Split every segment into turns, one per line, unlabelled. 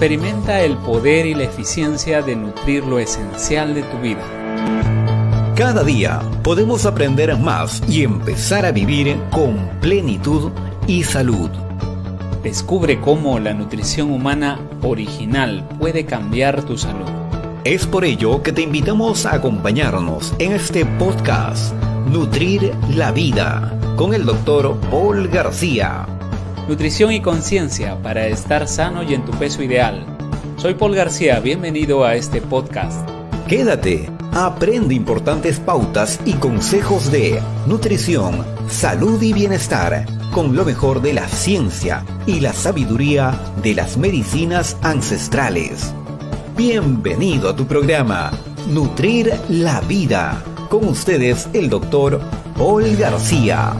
Experimenta el poder y la eficiencia de nutrir lo esencial de tu vida.
Cada día podemos aprender más y empezar a vivir con plenitud y salud.
Descubre cómo la nutrición humana original puede cambiar tu salud.
Es por ello que te invitamos a acompañarnos en este podcast Nutrir la Vida con el doctor Paul García.
Nutrición y conciencia para estar sano y en tu peso ideal. Soy Paul García, bienvenido a este podcast.
Quédate, aprende importantes pautas y consejos de nutrición, salud y bienestar con lo mejor de la ciencia y la sabiduría de las medicinas ancestrales. Bienvenido a tu programa, Nutrir la Vida. Con ustedes el doctor Paul García.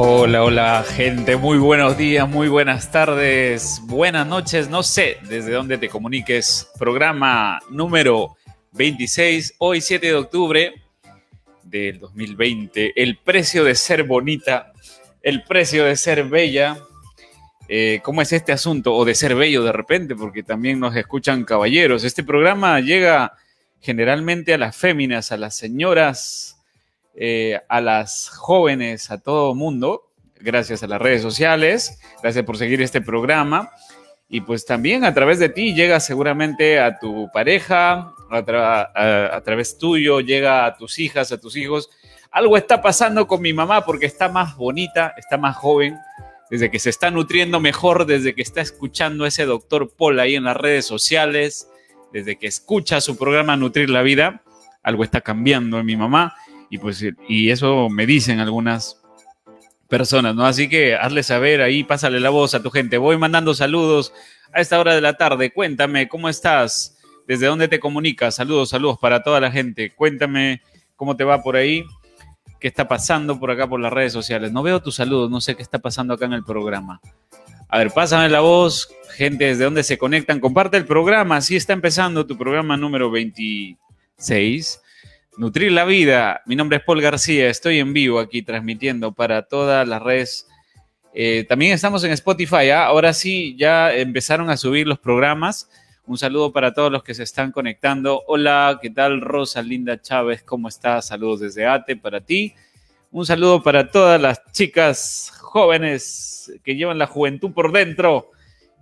Hola, hola gente, muy buenos días, muy buenas tardes, buenas noches, no sé desde dónde te comuniques. Programa número 26, hoy 7 de octubre del 2020. El precio de ser bonita, el precio de ser bella. Eh, ¿Cómo es este asunto? O de ser bello de repente, porque también nos escuchan caballeros. Este programa llega generalmente a las féminas, a las señoras eh, a las jóvenes, a todo mundo, gracias a las redes sociales, gracias por seguir este programa. Y pues también a través de ti llega seguramente a tu pareja, a, través tuyo, llega a tus hijas, a tus hijos. Algo está pasando con mi mamá porque está más bonita, está más joven, desde que se está nutriendo mejor, desde que está escuchando a ese doctor Paul ahí en las redes sociales, desde que escucha su programa Nutrir la Vida, algo está cambiando en mi mamá y pues y eso me dicen algunas personas, ¿no? Así que hazle saber ahí, pásale la voz a tu gente. Voy mandando saludos a esta hora de la tarde. Cuéntame, ¿cómo estás? ¿Desde dónde te comunicas? Saludos, saludos para toda la gente. Cuéntame cómo te va por ahí, qué está pasando por acá por las redes sociales. No veo tus saludos, no sé qué está pasando acá en el programa. A ver, pásame la voz, gente, desde dónde se conectan. Comparte el programa, así está empezando tu programa número 26 Nutrir la vida. Mi nombre es Paul García, estoy en vivo aquí transmitiendo para todas las redes. Eh, también estamos en Spotify, ¿ah? ahora sí, ya empezaron a subir los programas. Un saludo para todos los que se están conectando. Hola, ¿qué tal Rosa Linda Chávez? ¿Cómo estás? Saludos desde ATE para ti. Un saludo para todas las chicas jóvenes que llevan la juventud por dentro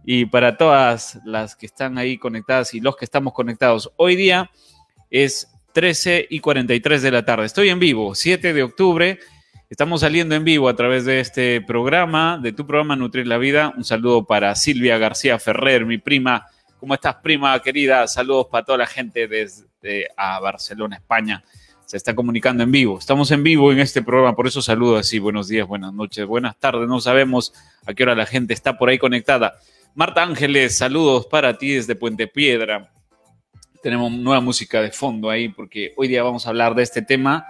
y para todas las que están ahí conectadas y los que estamos conectados. Hoy día es 13 y 43 de la tarde. Estoy en vivo, 7 de octubre. Estamos saliendo en vivo a través de este programa, de tu programa Nutrir la Vida. Un saludo para Silvia García Ferrer, mi prima. ¿Cómo estás, prima querida? Saludos para toda la gente desde a Barcelona, España. Se está comunicando en vivo. Estamos en vivo en este programa, por eso saludo así. Buenos días, buenas noches, buenas tardes. No sabemos a qué hora la gente está por ahí conectada. Marta Ángeles, saludos para ti desde Puente Piedra tenemos nueva música de fondo ahí, porque hoy día vamos a hablar de este tema,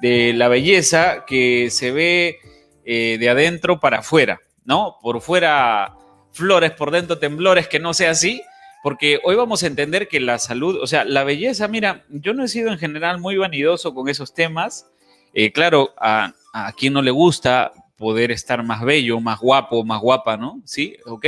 de la belleza que se ve eh, de adentro para afuera, ¿no? Por fuera flores, por dentro temblores, que no sea así, porque hoy vamos a entender que la salud, o sea, la belleza, mira, yo no he sido en general muy vanidoso con esos temas, eh, claro, a, a quien no le gusta poder estar más bello, más guapo, más guapa, ¿no? Sí, ok.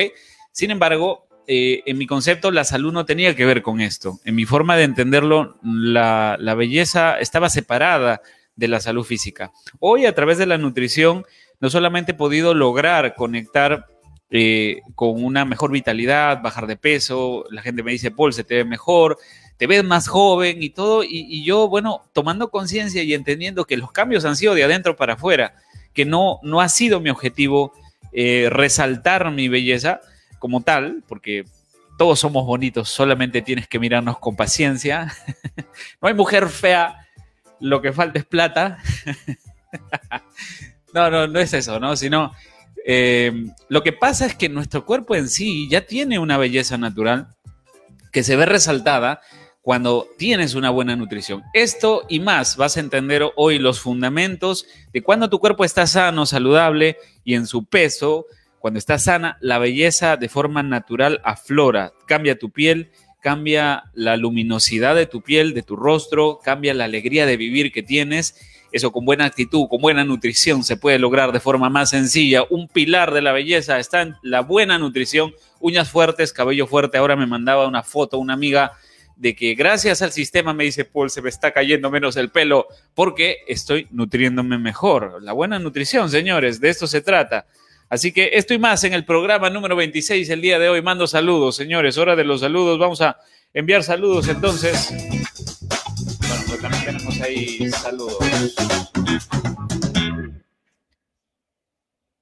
Sin embargo, eh, en mi concepto la salud no tenía que ver con esto. En mi forma de entenderlo, la, belleza estaba separada de la salud física. Hoy a través de la nutrición no solamente he podido lograr conectar eh, con una mejor vitalidad, bajar de peso, la gente me dice, Paul, se te ve mejor, te ves más joven y todo, y, yo, bueno, tomando conciencia y entendiendo que los cambios han sido de adentro para afuera, que no, no ha sido mi objetivo eh, resaltar mi belleza, como tal, porque todos somos bonitos, solamente tienes que mirarnos con paciencia. no hay mujer fea, lo que falta es plata. no, no, no es eso, ¿no? Sino Eh, lo que pasa es que nuestro cuerpo en sí ya tiene una belleza natural que se ve resaltada cuando tienes una buena nutrición. Esto y más vas a entender hoy los fundamentos de cuando tu cuerpo está sano, saludable y en su peso, cuando está sana, la belleza de forma natural aflora, cambia tu piel, cambia la luminosidad de tu piel, de tu rostro, cambia la alegría de vivir que tienes. Eso con buena actitud, con buena nutrición se puede lograr de forma más sencilla. Un pilar de la belleza está en la buena nutrición, uñas fuertes, cabello fuerte. Ahora me mandaba una foto una amiga de que gracias al sistema, me dice Paul, se me está cayendo menos el pelo porque estoy nutriéndome mejor. La buena nutrición, señores, de esto se trata. Así que estoy más en el programa número 26 el día de hoy. Mando saludos, señores. Hora de los saludos. Vamos a enviar saludos entonces. Bueno, pues también tenemos ahí saludos.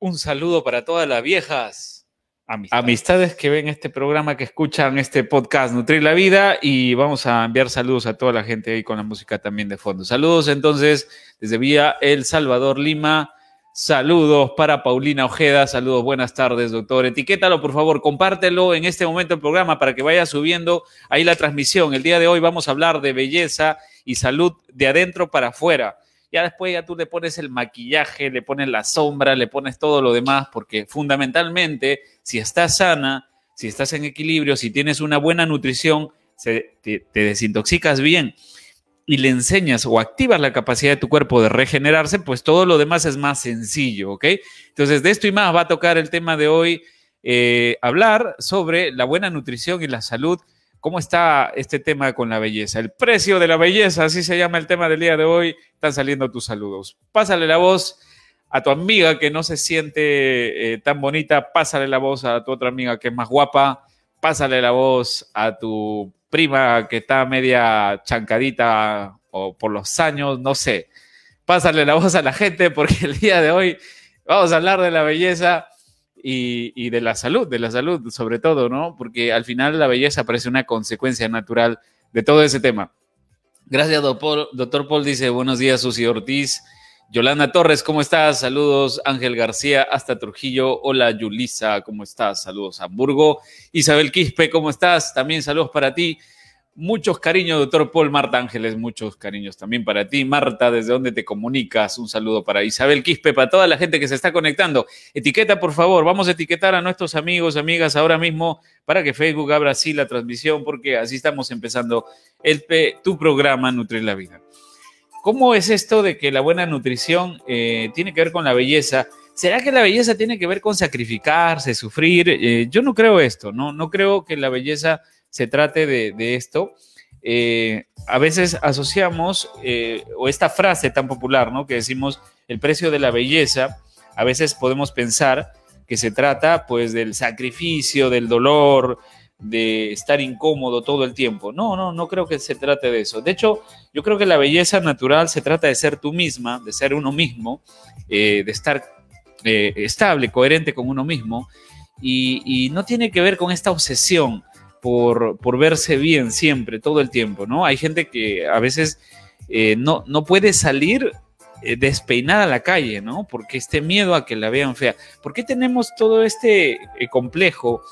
Un saludo para todas las viejas amistades. amistades que ven este programa, que escuchan este podcast Nutrir la Vida y vamos a enviar saludos a toda la gente ahí con la música también de fondo. Saludos entonces desde Vía El Salvador, Lima. Saludos para Paulina Ojeda, saludos, buenas tardes, doctor. Etiquétalo, por favor, compártelo en este momento el programa para que vaya subiendo ahí la transmisión. El día de hoy vamos a hablar de belleza y salud de adentro para afuera. Ya después ya tú le pones el maquillaje, le pones la sombra, le pones todo lo demás, porque fundamentalmente, si estás sana, si estás en equilibrio, si tienes una buena nutrición, te, te desintoxicas bien y le enseñas o activas la capacidad de tu cuerpo de regenerarse, pues todo lo demás es más sencillo, ¿ok? Entonces, de esto y más va a tocar el tema de hoy, eh, hablar sobre la buena nutrición y la salud. ¿Cómo está este tema con la belleza? El precio de la belleza, así se llama el tema del día de hoy. Están saliendo tus saludos. Pásale la voz a tu amiga que no se siente eh, tan bonita, pásale la voz a tu otra amiga que es más guapa, pásale la voz a tu prima que está media chancadita o por los años, no sé. Pásale la voz a la gente porque el día de hoy vamos a hablar de la belleza y, de la salud, de la salud sobre todo, ¿no? Porque al final la belleza parece una consecuencia natural de todo ese tema. Gracias, doctor, doctor Paul. Dice, buenos días, Susi Ortiz. Yolanda Torres, ¿cómo estás? Saludos, Ángel García, hasta Trujillo. Hola, Yulisa, ¿cómo estás? Saludos, Hamburgo. Isabel Quispe, ¿cómo estás? También saludos para ti. Muchos cariños, doctor Paul Marta Ángeles, muchos cariños también para ti. Marta, ¿desde dónde te comunicas? Un saludo para Isabel Quispe, para toda la gente que se está conectando. Etiqueta, por favor, vamos a etiquetar a nuestros amigos, amigas ahora mismo para que Facebook abra así la transmisión, porque así estamos empezando el, tu programa Nutrir la Vida. ¿Cómo es esto de que la buena nutrición eh, tiene que ver con la belleza? ¿Será que la belleza tiene que ver con sacrificarse, sufrir? Eh, yo no creo esto, ¿no? No creo que la belleza se trate de, esto. Eh, a veces asociamos, o esta frase tan popular, ¿no? Que decimos el precio de la belleza, a veces podemos pensar que se trata pues del sacrificio, del dolor, de estar incómodo todo el tiempo. No, no, no creo que se trate de eso. De hecho, yo creo que la belleza natural se trata de ser tú misma, de ser uno mismo, eh, de estar eh, estable, coherente con uno mismo, y, no tiene que ver con esta obsesión por, verse bien siempre, todo el tiempo, ¿no? Hay gente que a veces eh, no, no puede salir despeinada a la calle, ¿no? Porque este miedo a que la vean fea. ¿Por qué tenemos todo este complejo?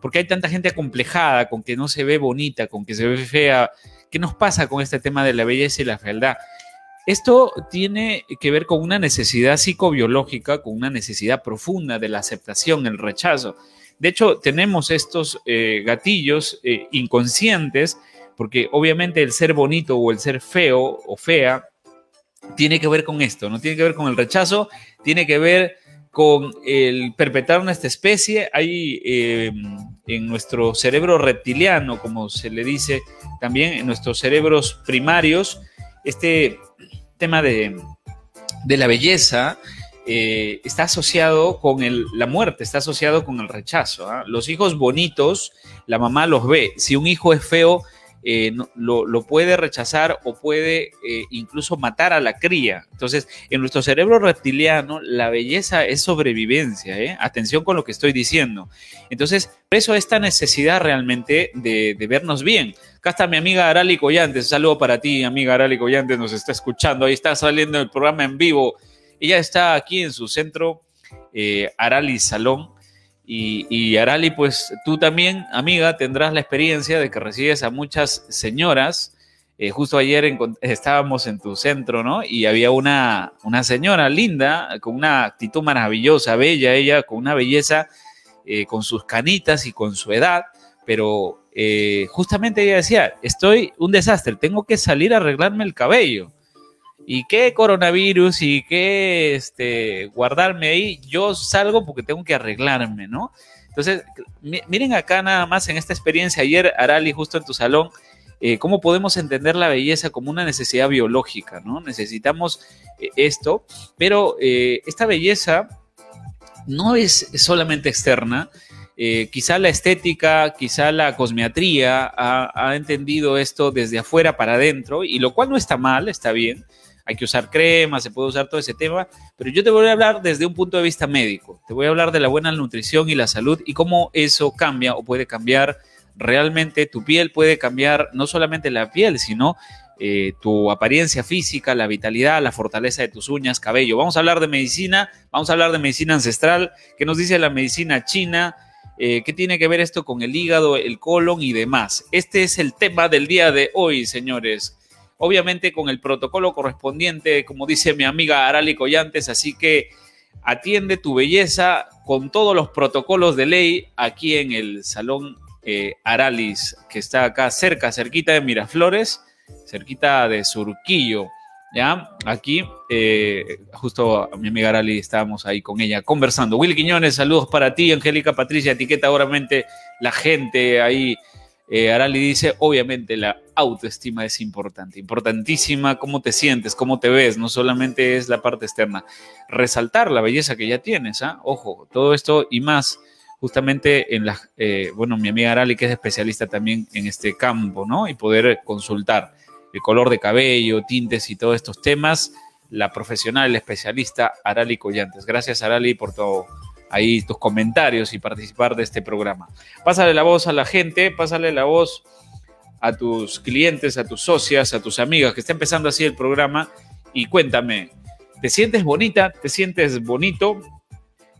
Porque hay tanta gente acomplejada con que no se ve bonita, con que se ve fea. ¿Qué nos pasa con este tema de la belleza y la fealdad? Esto tiene que ver con una necesidad psicobiológica, con una necesidad profunda de la aceptación, el rechazo. De hecho, tenemos estos eh, gatillos eh, inconscientes, porque obviamente el ser bonito o el ser feo o fea tiene que ver con esto, no tiene que ver con el rechazo, tiene que ver con el perpetrar esta especie. Hay eh, en nuestro cerebro reptiliano, como se le dice también, en nuestros cerebros primarios, este tema de, la belleza eh, está asociado con la muerte, está asociado con el rechazo. ¿ah? Los hijos bonitos, la mamá los ve. Si un hijo es feo, eh, lo, puede rechazar o puede eh, incluso matar a la cría. Entonces, en nuestro cerebro reptiliano, la belleza es sobrevivencia. ¿eh? Atención con lo que estoy diciendo. Entonces, por eso esta necesidad realmente de, vernos bien. Acá está mi amiga Arali Collantes. Un saludo para ti, amiga Arali Collantes. Nos está escuchando. Ahí está saliendo el programa en vivo. Ella está aquí en su centro eh, Arali Salón. Y, y, Arali, pues tú también, amiga, tendrás la experiencia de que recibes a muchas señoras. Eh, justo ayer estábamos en tu centro, ¿no? Y había una, una señora linda, con una actitud maravillosa, bella, ella con una belleza, eh, con sus canitas y con su edad, pero eh, justamente ella decía, estoy un desastre, tengo que salir a arreglarme el cabello. ¿Y qué coronavirus y qué este, guardarme ahí? Yo salgo porque tengo que arreglarme, ¿no? Entonces, miren acá nada más en esta experiencia, ayer Arali justo en tu salón, eh, cómo podemos entender la belleza como una necesidad biológica, ¿no? Necesitamos eh, esto, pero esta belleza no es solamente externa, eh, quizá la estética, quizá la cosmiatría ha, entendido esto desde afuera para adentro, y lo cual no está mal, está bien. Hay que usar crema, se puede usar todo ese tema, pero yo te voy a hablar desde un punto de vista médico. Te voy a hablar de la buena nutrición y la salud y cómo eso cambia o puede cambiar realmente tu piel, puede cambiar no solamente la piel, sino eh, tu apariencia física, la vitalidad, la fortaleza de tus uñas, cabello. Vamos a hablar de medicina, vamos a hablar de medicina ancestral, que nos dice la medicina china, eh, ¿Qué tiene que ver esto con el hígado, el colon y demás? Este es el tema del día de hoy, señores. Obviamente con el protocolo correspondiente, como dice mi amiga Arali Collantes, así que atiende tu belleza con todos los protocolos de ley aquí en el Salón eh, Aralis, que está acá cerca, cerquita de Miraflores, cerquita de Surquillo. ¿ya? Aquí, eh, justo mi amiga Arali estábamos ahí con ella conversando. Will Quiñones, saludos para ti, Angélica Patricia, etiqueta obviamente la gente ahí. Eh, Arali dice, obviamente la autoestima es importante, importantísima, cómo te sientes, cómo te ves, no solamente es la parte externa, resaltar la belleza que ya tienes, ¿ah? ojo, todo esto y más, justamente en la, eh, bueno, mi amiga Arali que es especialista también en este campo, ¿no? Y poder consultar el color de cabello, tintes y todos estos temas, la profesional, el especialista Arali Collantes. Gracias Arali por todo ahí tus comentarios y participar de este programa. Pásale la voz a la gente, pásale la voz a tus clientes, a tus socias, a tus amigas que está empezando así el programa y cuéntame, ¿te sientes bonita? ¿Te sientes bonito?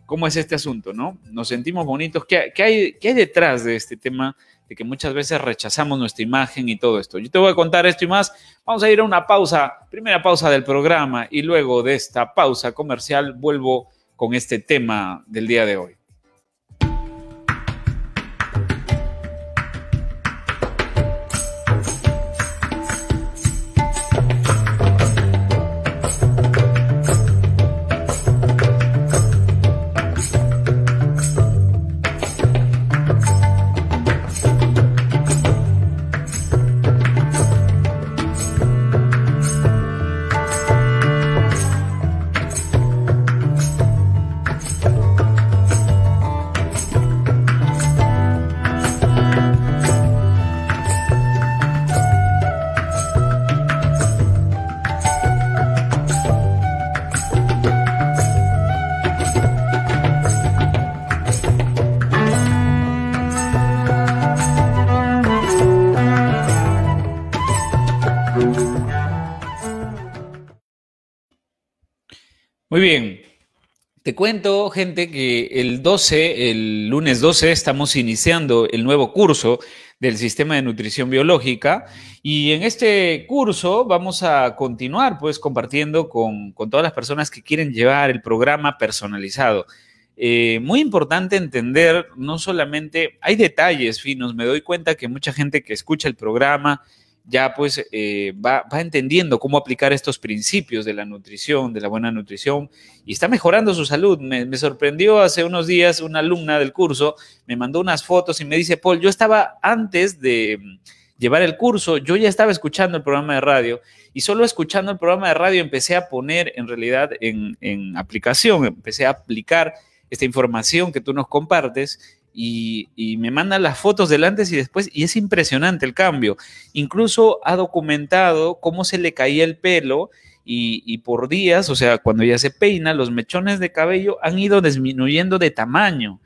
¿Cómo es este asunto, no? ¿Nos sentimos bonitos? ¿Qué, hay, qué hay detrás de este tema de que muchas veces rechazamos nuestra imagen y todo esto. Yo te voy a contar esto y más. Vamos a ir a una pausa, primera pausa del programa y luego de esta pausa comercial vuelvo con este tema del día de hoy. Muy bien. Te cuento, gente, que el 12, el lunes 12, estamos iniciando el nuevo curso del sistema de nutrición biológica y en este curso vamos a continuar pues compartiendo con, todas las personas que quieren llevar el programa personalizado. Eh, muy importante entender, no solamente, hay detalles finos, me doy cuenta que mucha gente que escucha el programa ya pues eh, va, entendiendo cómo aplicar estos principios de la nutrición, de la buena nutrición, y está mejorando su salud. Me, sorprendió hace unos días una alumna del curso, me mandó unas fotos y me dice, Paul, yo estaba antes de mm, llevar el curso, yo ya estaba escuchando el programa de radio y solo escuchando el programa de radio empecé a poner en realidad en, en aplicación, empecé a aplicar esta información que tú nos compartes y, me manda las fotos del antes y después y es impresionante el cambio. Incluso ha documentado cómo se le caía el pelo y, por días, o sea, cuando ya se peina, los mechones de cabello han ido disminuyendo de tamaño.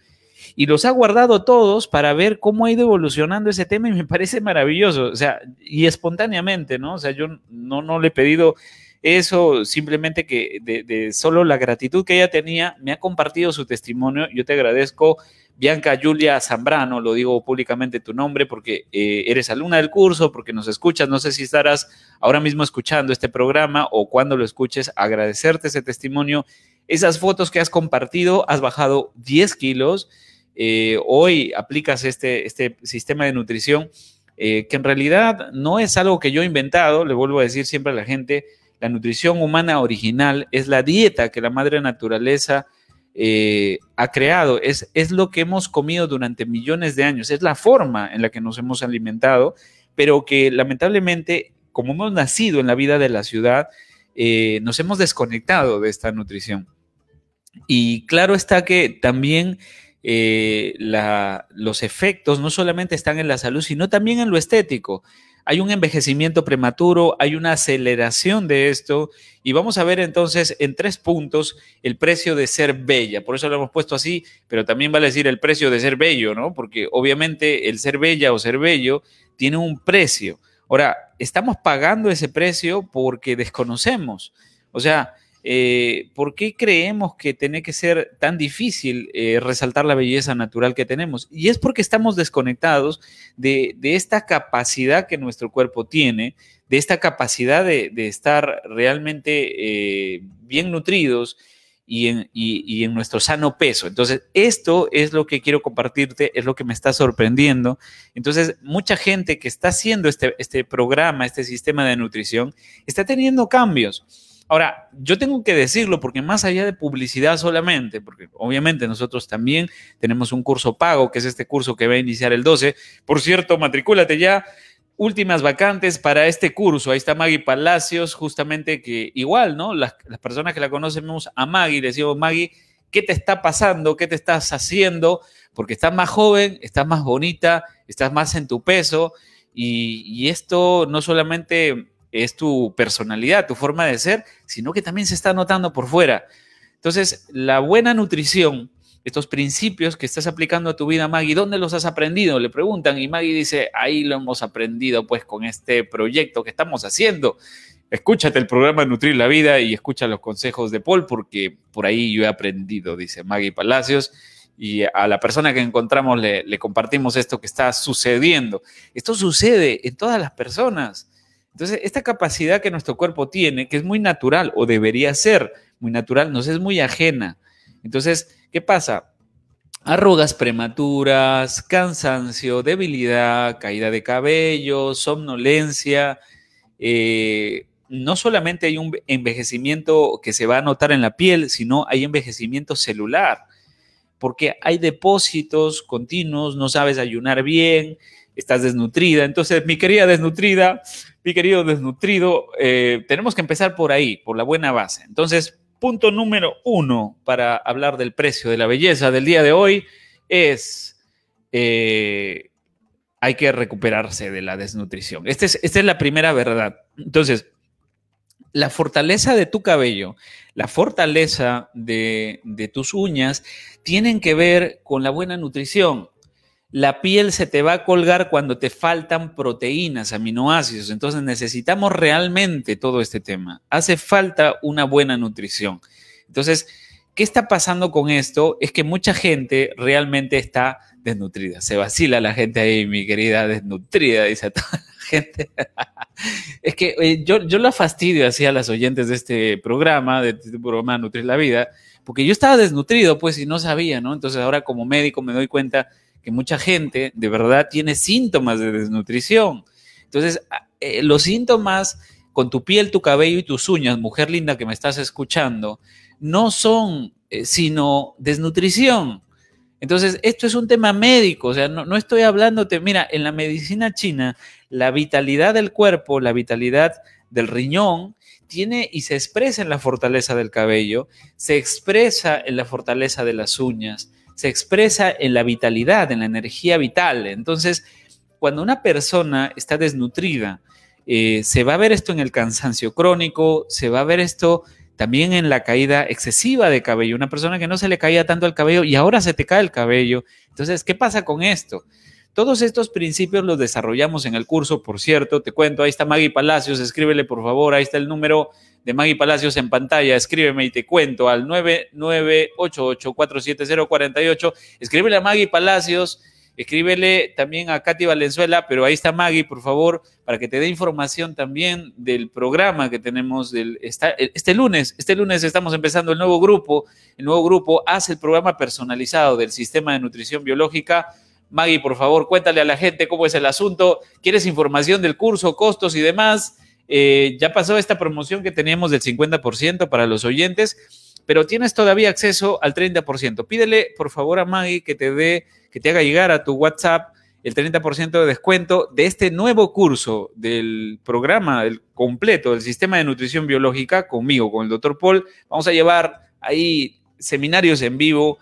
Y los ha guardado todos para ver cómo ha ido evolucionando ese tema y me parece maravilloso, o sea, y espontáneamente, ¿no? O sea, yo no, no le he pedido Eso simplemente que de, solo la gratitud que ella tenía, me ha compartido su testimonio. Yo te agradezco, Bianca Julia Zambrano, lo digo públicamente tu nombre porque eh, eres alumna del curso, porque nos escuchas. No sé si estarás ahora mismo escuchando este programa o cuando lo escuches, agradecerte ese testimonio. Esas fotos que has compartido, has bajado 10 kilos. Eh, hoy aplicas este, este sistema de nutrición eh, que en realidad no es algo que yo he inventado, le vuelvo a decir siempre a la gente, la nutrición humana original es la dieta que la madre naturaleza eh, ha creado, es, es lo que hemos comido durante millones de años, es la forma en la que nos hemos alimentado, pero que lamentablemente, como hemos nacido en la vida de la ciudad, eh, nos hemos desconectado de esta nutrición. Y claro está que también eh, los efectos no solamente están en la salud, sino también en lo estético hay un envejecimiento prematuro, hay una aceleración de esto y vamos a ver entonces en tres puntos el precio de ser bella. Por eso lo hemos puesto así, pero también vale decir el precio de ser bello, ¿no? Porque obviamente el ser bella o ser bello tiene un precio. Ahora, estamos pagando ese precio porque desconocemos. O sea, eh, ¿por qué creemos que tiene que ser tan difícil eh, resaltar la belleza natural que tenemos? Y es porque estamos desconectados de, esta capacidad que nuestro cuerpo tiene, de esta capacidad de, estar realmente eh, bien nutridos y en, nuestro sano peso. Entonces, esto es lo que quiero compartirte, es lo que me está sorprendiendo. Entonces, mucha gente que está haciendo este, este programa, este sistema de nutrición, está teniendo cambios Ahora, yo tengo que decirlo porque más allá de publicidad solamente, porque obviamente nosotros también tenemos un curso pago, que es este curso que va a iniciar el 12. Por cierto, matricúlate ya. Últimas vacantes para este curso. Ahí está Maggie Palacios, justamente que igual, ¿no? Las, personas que la conocemos a Maggie, le decimos, Maggie, ¿qué te está pasando? ¿Qué te estás haciendo? Porque estás más joven, estás más bonita, estás más en tu peso. Y, y esto no solamente es tu personalidad, tu forma de ser, sino que también se está notando por fuera. Entonces, la buena nutrición, estos principios que estás aplicando a tu vida, Maggie, ¿dónde los has aprendido? Le preguntan y Maggie dice, ahí lo hemos aprendido pues con este proyecto que estamos haciendo. Escúchate el programa Nutrir la Vida y escucha los consejos de Paul porque por ahí yo he aprendido, dice Maggie Palacios. Y a la persona que encontramos le, le compartimos esto que está sucediendo. Esto sucede en todas las personas. Entonces, esta capacidad que nuestro cuerpo tiene, que es muy natural o debería ser muy natural, nos es muy ajena. Entonces, ¿qué pasa? Arrugas prematuras, cansancio, debilidad, caída de cabello, somnolencia. Eh, no solamente hay un envejecimiento que se va a notar en la piel, sino hay envejecimiento celular, porque hay depósitos continuos, no sabes ayunar bien, estás desnutrida. Entonces, mi querida desnutrida, mi querido desnutrido, eh, tenemos que empezar por ahí, por la buena base. Entonces, punto número uno para hablar del precio de la belleza del día de hoy es, eh, hay que recuperarse de la desnutrición. Este es, esta es la primera verdad. Entonces, la fortaleza de tu cabello, la fortaleza de, de tus uñas, tienen que ver con la buena nutrición la piel se te va a colgar cuando te faltan proteínas, aminoácidos. Entonces necesitamos realmente todo este tema. Hace falta una buena nutrición. Entonces, ¿qué está pasando con esto? Es que mucha gente realmente está desnutrida. Se vacila la gente ahí, mi querida desnutrida, dice toda la gente. es que eh, yo, yo la fastidio así a las oyentes de este programa, de este programa Nutrir la Vida, porque yo estaba desnutrido, pues, y no sabía, ¿no? Entonces ahora como médico me doy cuenta que mucha gente de verdad tiene síntomas de desnutrición. Entonces, eh, los síntomas con tu piel, tu cabello y tus uñas, mujer linda que me estás escuchando, no son eh, sino desnutrición. Entonces, esto es un tema médico, o sea, no, no estoy hablándote, mira, en la medicina china, la vitalidad del cuerpo, la vitalidad del riñón, tiene y se expresa en la fortaleza del cabello, se expresa en la fortaleza de las uñas, se expresa en la vitalidad, en la energía vital. Entonces, cuando una persona está desnutrida, eh, se va a ver esto en el cansancio crónico, se va a ver esto también en la caída excesiva de cabello. Una persona que no se le caía tanto el cabello y ahora se te cae el cabello. Entonces, ¿qué pasa con esto? Todos estos principios los desarrollamos en el curso, por cierto, te cuento, ahí está Maggie Palacios, escríbele por favor, ahí está el número de Maggie Palacios en pantalla, escríbeme y te cuento al 9988470048, escríbele a Maggie Palacios Escríbele también a Katy Valenzuela, pero ahí está Maggie, por favor, para que te dé información también del programa que tenemos del, este lunes. Este lunes estamos empezando el nuevo grupo. El nuevo grupo hace el programa personalizado del sistema de nutrición biológica. Maggie, por favor, cuéntale a la gente cómo es el asunto. ¿Quieres información del curso, costos y demás? Eh, ya pasó esta promoción que teníamos del 50% para los oyentes pero tienes todavía acceso al 30%. Pídele, por favor, a Maggie que te dé, que te haga llegar a tu WhatsApp el 30% de descuento de este nuevo curso del programa el completo del sistema de nutrición biológica conmigo, con el doctor Paul. Vamos a llevar ahí seminarios en vivo,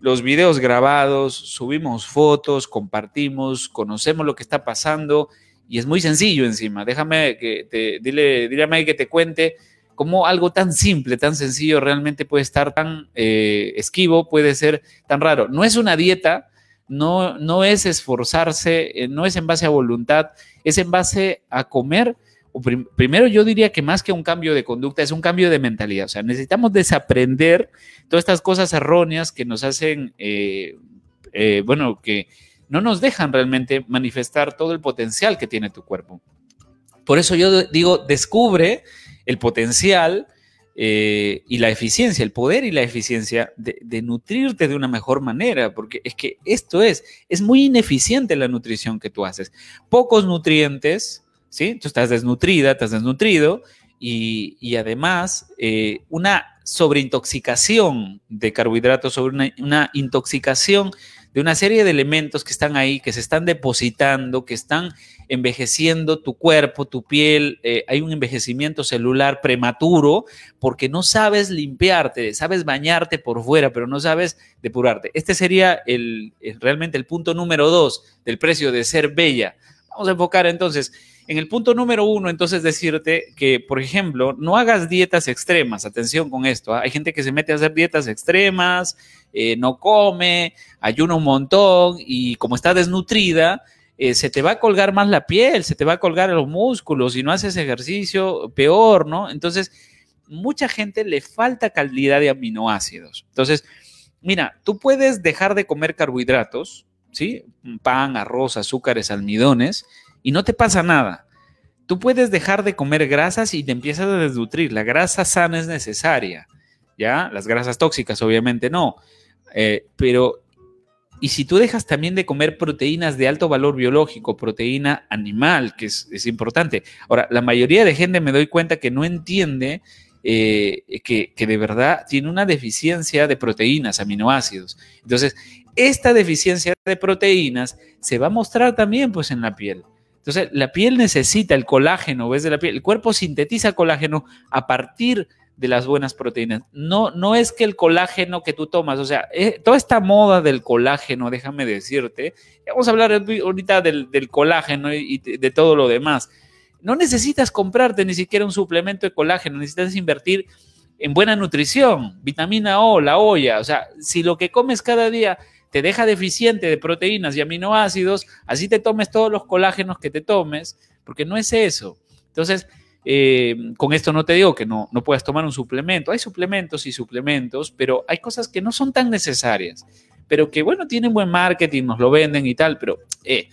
los videos grabados, subimos fotos, compartimos, conocemos lo que está pasando y es muy sencillo encima. Déjame que te, dile, dile a que te cuente cómo algo tan simple, tan sencillo, realmente puede estar tan eh, esquivo, puede ser tan raro. No es una dieta, no, no es esforzarse, eh, no es en base a voluntad, es en base a comer. primero yo diría que más que un cambio de conducta, es un cambio de mentalidad. O sea, necesitamos desaprender todas estas cosas erróneas que nos hacen, eh, bueno, que no nos dejan realmente manifestar todo el potencial que tiene tu cuerpo. Por eso yo digo, descubre el potencial eh, y la eficiencia, el poder y la eficiencia de, nutrirte de una mejor manera, porque es que esto es, es muy ineficiente la nutrición que tú haces. Pocos nutrientes, ¿sí? Tú estás desnutrida, estás desnutrido y, además eh, una sobreintoxicación de carbohidratos, sobre una intoxicación de una serie de elementos que están ahí, que se están depositando, que están envejeciendo tu cuerpo, tu piel, eh, hay un envejecimiento celular prematuro porque no sabes limpiarte, sabes bañarte por fuera, pero no sabes depurarte. Este sería el, realmente el punto número dos del precio de ser bella. Vamos a enfocar entonces en el punto número uno, entonces decirte que, por ejemplo, no hagas dietas extremas. Atención con esto. ¿ah? Hay gente que se mete a hacer dietas extremas, eh, no come, ayuna un montón y como está desnutrida, eh, se te va a colgar más la piel, se te va a colgar los músculos, si no haces ejercicio, peor, ¿no? Entonces, mucha gente le falta calidad de aminoácidos. Entonces, mira, tú puedes dejar de comer carbohidratos, ¿sí? Pan, arroz, azúcares, almidones, y no te pasa nada. Tú puedes dejar de comer grasas y te empiezas a desnutrir. La grasa sana es necesaria, ¿ya? Las grasas tóxicas, obviamente no. Eh, pero y si tú dejas también de comer proteínas de alto valor biológico, proteína animal, que es, importante. Ahora, la mayoría de gente me doy cuenta que no entiende eh, que, de verdad tiene una deficiencia de proteínas, aminoácidos. Entonces, esta deficiencia de proteínas se va a mostrar también pues en la piel. Entonces, la piel necesita el colágeno, ¿ves? De la piel. El cuerpo sintetiza colágeno a partir de de las buenas proteínas. No, no es que el colágeno que tú tomas, o sea, eh, toda esta moda del colágeno, déjame decirte, vamos a hablar ahorita del, colágeno y, de, todo lo demás. No necesitas comprarte ni siquiera un suplemento de colágeno, necesitas invertir en buena nutrición, vitamina O, la olla, o sea, si lo que comes cada día te deja deficiente de proteínas y aminoácidos, así te tomes todos los colágenos que te tomes, porque no es eso. Entonces, eh, con esto no te digo que no, no puedas tomar un suplemento. Hay suplementos y suplementos, pero hay cosas que no son tan necesarias, pero que, bueno, tienen buen marketing, nos lo venden y tal, pero eh,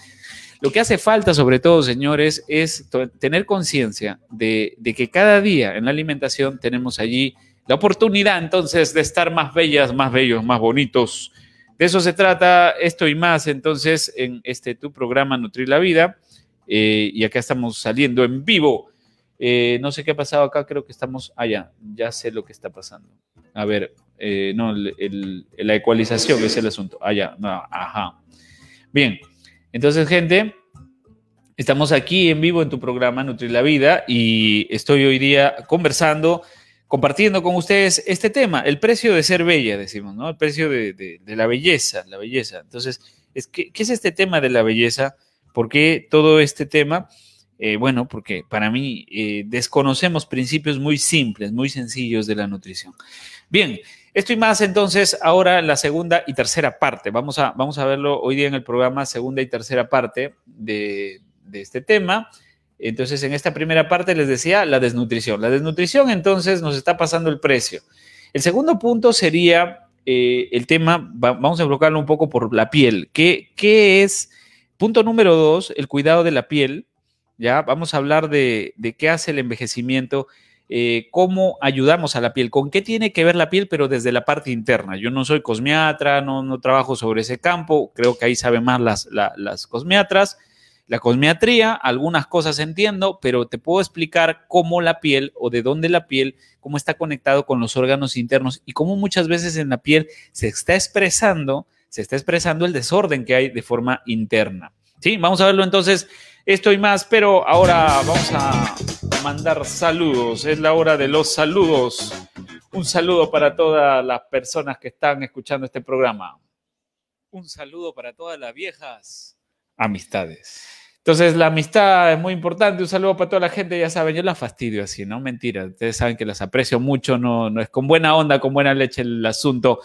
lo que hace falta, sobre todo, señores, es tener conciencia de, que cada día en la alimentación tenemos allí la oportunidad entonces de estar más bellas, más bellos, más bonitos. De eso se trata esto y más entonces en este tu programa Nutrir la Vida. Eh, y acá estamos saliendo en vivo eh, no sé qué ha pasado acá, creo que estamos allá, ya sé lo que está pasando. A ver, eh, no, la ecualización es el asunto. Allá, no, ajá. Bien, entonces, gente, estamos aquí en vivo en tu programa Nutrir la Vida y estoy hoy día conversando, compartiendo con ustedes este tema, el precio de ser bella, decimos, ¿no? El precio de, la belleza, la belleza. Entonces, es ¿qué es este tema de la belleza? ¿Por qué todo este tema? Eh, bueno, porque para mí eh, desconocemos principios muy simples, muy sencillos de la nutrición. Bien, Esto y más entonces ahora la segunda y tercera parte. Vamos a, vamos a verlo hoy día en el programa, segunda y tercera parte de, de este tema. Entonces, en esta primera parte les decía la desnutrición. La desnutrición entonces nos está pasando el precio. El segundo punto sería eh, el tema, vamos a enfocarlo un poco por la piel. ¿Qué, ¿Qué, es? Punto número dos, el cuidado de la piel. Ya vamos a hablar de, qué hace el envejecimiento eh, cómo ayudamos a la piel, con qué tiene que ver la piel, pero desde la parte interna. Yo no soy cosmiatra, no, no trabajo sobre ese campo, creo que ahí saben más las, las cosmiatras. La cosmiatría, algunas cosas entiendo, pero te puedo explicar cómo la piel o de dónde la piel, cómo está conectado con los órganos internos y cómo muchas veces en la piel se está expresando, se está expresando el desorden que hay de forma interna. Sí, vamos a verlo entonces esto y más, pero ahora vamos a mandar saludos. Es la hora de los saludos. Un saludo para todas las personas que están escuchando este programa. Un saludo para todas las viejas amistades. Entonces, la amistad es muy importante. Un saludo para toda la gente. Ya saben, yo las fastidio así, ¿no? Mentira. Ustedes saben que las aprecio mucho. No, no es con buena onda, con buena leche el asunto.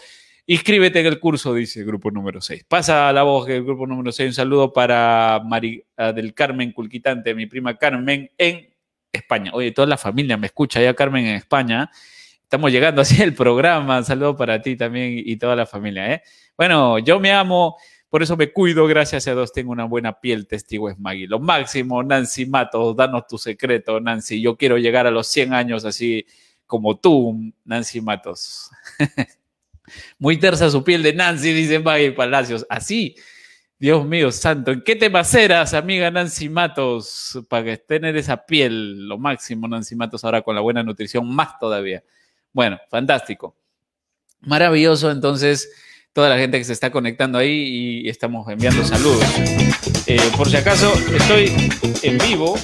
Inscríbete en el curso, dice el grupo número 6. Pasa la voz del grupo número 6. Un saludo para María del Carmen Culquitante, mi prima Carmen, en España. Oye, toda la familia me escucha ya, Carmen, en España. Estamos llegando así el programa. Un saludo para ti también y toda la familia. ¿eh? Bueno, yo me amo, por eso me cuido. Gracias a Dios tengo una buena piel, testigo es Maggie. Lo máximo, Nancy Matos, danos tu secreto, Nancy. Yo quiero llegar a los 100 años así como tú, Nancy Matos. Muy tersa su piel de Nancy, dice Maggie Palacios. Así, Dios mío santo, ¿en qué te maceras, amiga Nancy Matos? Para tener esa piel, lo máximo, Nancy Matos, ahora con la buena nutrición, más todavía. Bueno, fantástico. Maravilloso, entonces, toda la gente que se está conectando ahí y estamos enviando saludos. Eh, por si acaso, estoy en vivo.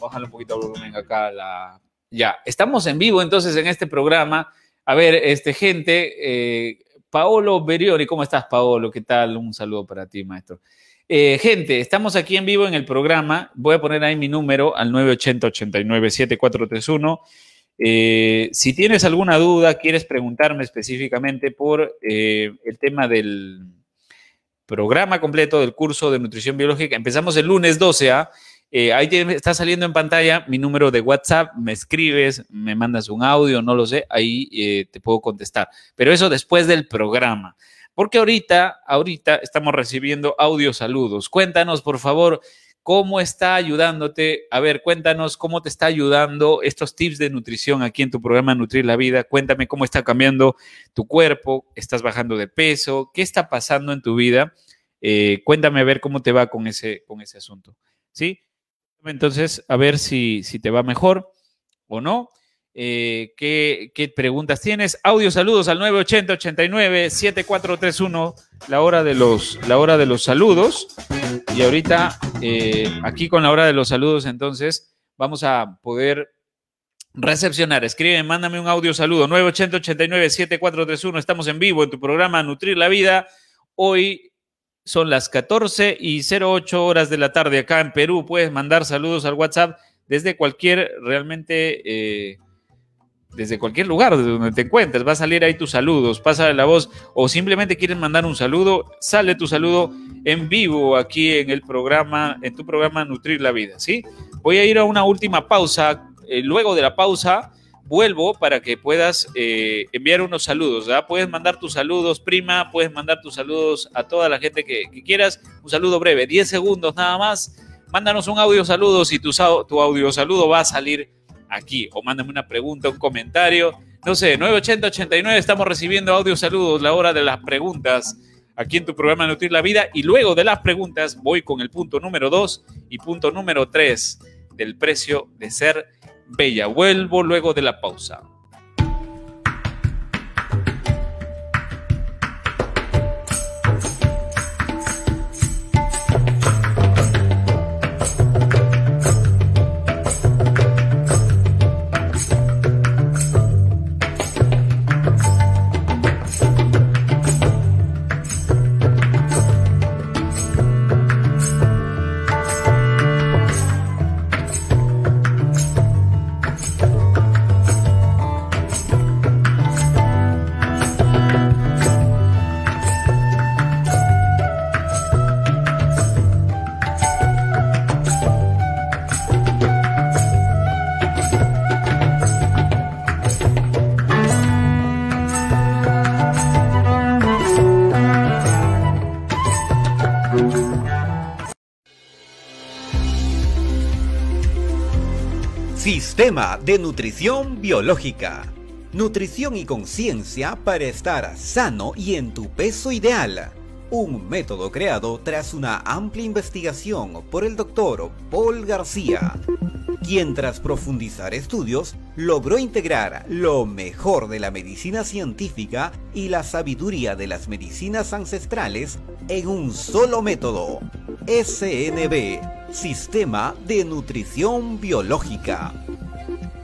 Bájale un poquito el volumen acá. La... Ya, estamos en vivo entonces en este programa a ver, este, gente, eh, Paolo Berioni, ¿cómo estás, Paolo? ¿Qué tal? Un saludo para ti, maestro. Eh, gente, estamos aquí en vivo en el programa. Voy a poner ahí mi número al 980-89-7431. Eh, si tienes alguna duda, quieres preguntarme específicamente por el tema del programa completo del curso de nutrición biológica, empezamos el lunes 12 a... ¿ah? Eh, ahí está saliendo en pantalla mi número de WhatsApp, me escribes, me mandas un audio, no lo sé, ahí eh, te puedo contestar. Pero eso después del programa. Porque ahorita, ahorita estamos recibiendo audio saludos. Cuéntanos, por favor, cómo está ayudándote. A ver, cuéntanos cómo te está ayudando estos tips de nutrición aquí en tu programa Nutrir la Vida. Cuéntame cómo está cambiando tu cuerpo, estás bajando de peso, qué está pasando en tu vida. Eh, cuéntame a ver cómo te va con ese, con ese asunto. ¿Sí? Entonces a ver si, si te va mejor o no. Eh, ¿qué, preguntas tienes? Audio saludos al 980-89-7431, la hora de los, la hora de los saludos. Y ahorita, eh, aquí con la hora de los saludos, entonces vamos a poder recepcionar. Escribe, mándame un audio saludo. 980-89-7431. Estamos en vivo en tu programa Nutrir la Vida. Hoy son las 14 y 08 horas de la tarde acá en Perú. Puedes mandar saludos al WhatsApp desde cualquier, realmente, eh, desde cualquier lugar desde donde te encuentres. Va a salir ahí tus saludos, pasa la voz o simplemente quieres mandar un saludo, sale tu saludo en vivo aquí en el programa, en tu programa Nutrir la Vida, ¿sí? Voy a ir a una última pausa. Eh, luego de la pausa vuelvo para que puedas eh, enviar unos saludos. Puedes mandar tus saludos, prima, puedes mandar tus saludos a toda la gente que, quieras. Un saludo breve, 10 segundos nada más. Mándanos un audio saludos y tu, tu audio saludo va a salir aquí. O mándame una pregunta, un comentario. No sé, 98089 estamos recibiendo audio saludos, la hora de las preguntas aquí en tu programa Nutrir la Vida. Y luego de las preguntas voy con el punto número 2 y punto número 3 del precio de ser Bella. Vuelvo luego de la pausa.
Sistema de Nutrición Biológica. Nutrición y conciencia para estar sano y en tu peso ideal. Un método creado tras una amplia investigación por el doctor Paul García, quien tras profundizar estudios logró integrar lo mejor de la medicina científica y la sabiduría de las medicinas ancestrales en un solo método. SNB, Sistema de Nutrición Biológica.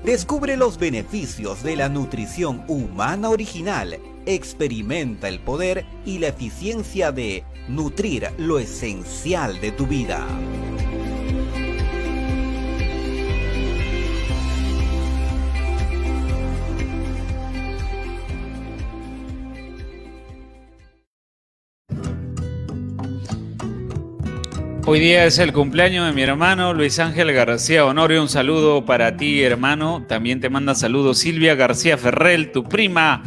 Descubre los beneficios de la nutrición humana original. Experimenta el poder y la eficiencia de nutrir lo esencial de tu vida.
Hoy día es el cumpleaños de mi hermano Luis Ángel García Honorio. Un saludo para ti, hermano. También te manda saludos Silvia García Ferrell, tu prima.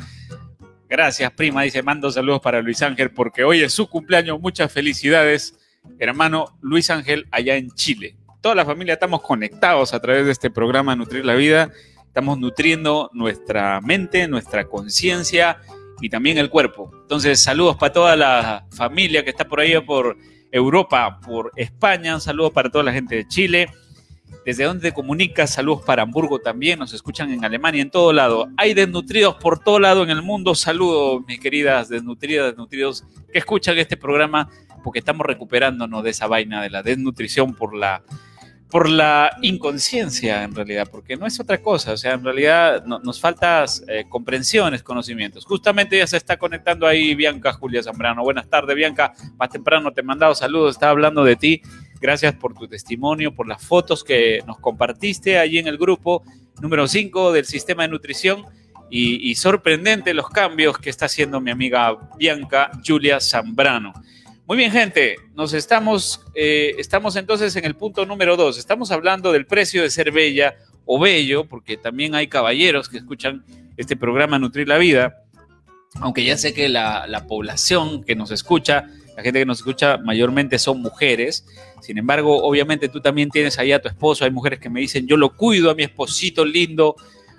Gracias, prima. Dice, mando saludos para Luis Ángel porque hoy es su cumpleaños. Muchas felicidades, hermano Luis Ángel, allá en Chile. Toda la familia estamos conectados a través de este programa Nutrir la Vida. Estamos nutriendo nuestra mente, nuestra conciencia y también el cuerpo. Entonces, saludos para toda la familia que está por ahí por Europa, por España. Un saludo para toda la gente de Chile. Desde donde te comunicas, saludos para Hamburgo también. Nos escuchan en Alemania, en todo lado. Hay desnutridos por todo lado en el mundo. Saludos, mis queridas desnutridas, desnutridos que escuchan este programa, porque estamos recuperándonos de esa vaina de la desnutrición por la por la inconsciencia en realidad, porque no es otra cosa, o sea, en realidad nos falta eh, comprensiones, conocimientos. Justamente ya se está conectando ahí Bianca Julia Zambrano. Buenas tardes, Bianca. Más temprano te he mandado saludos, estaba hablando de ti. Gracias por tu testimonio, por las fotos que nos compartiste allí en el grupo número 5 del sistema de nutrición y, y sorprendente los cambios que está haciendo mi amiga Bianca Julia Zambrano. Muy bien, gente, nos estamos, eh, estamos entonces en el punto número dos. Estamos hablando del precio de ser bella o bello, porque también hay caballeros que escuchan este programa Nutrir la Vida, aunque ya sé que la, la población que nos escucha, la gente que nos escucha mayormente son mujeres. Sin embargo, obviamente tú también tienes ahí a tu esposo. Hay mujeres que me dicen, yo lo cuido a mi esposito lindo,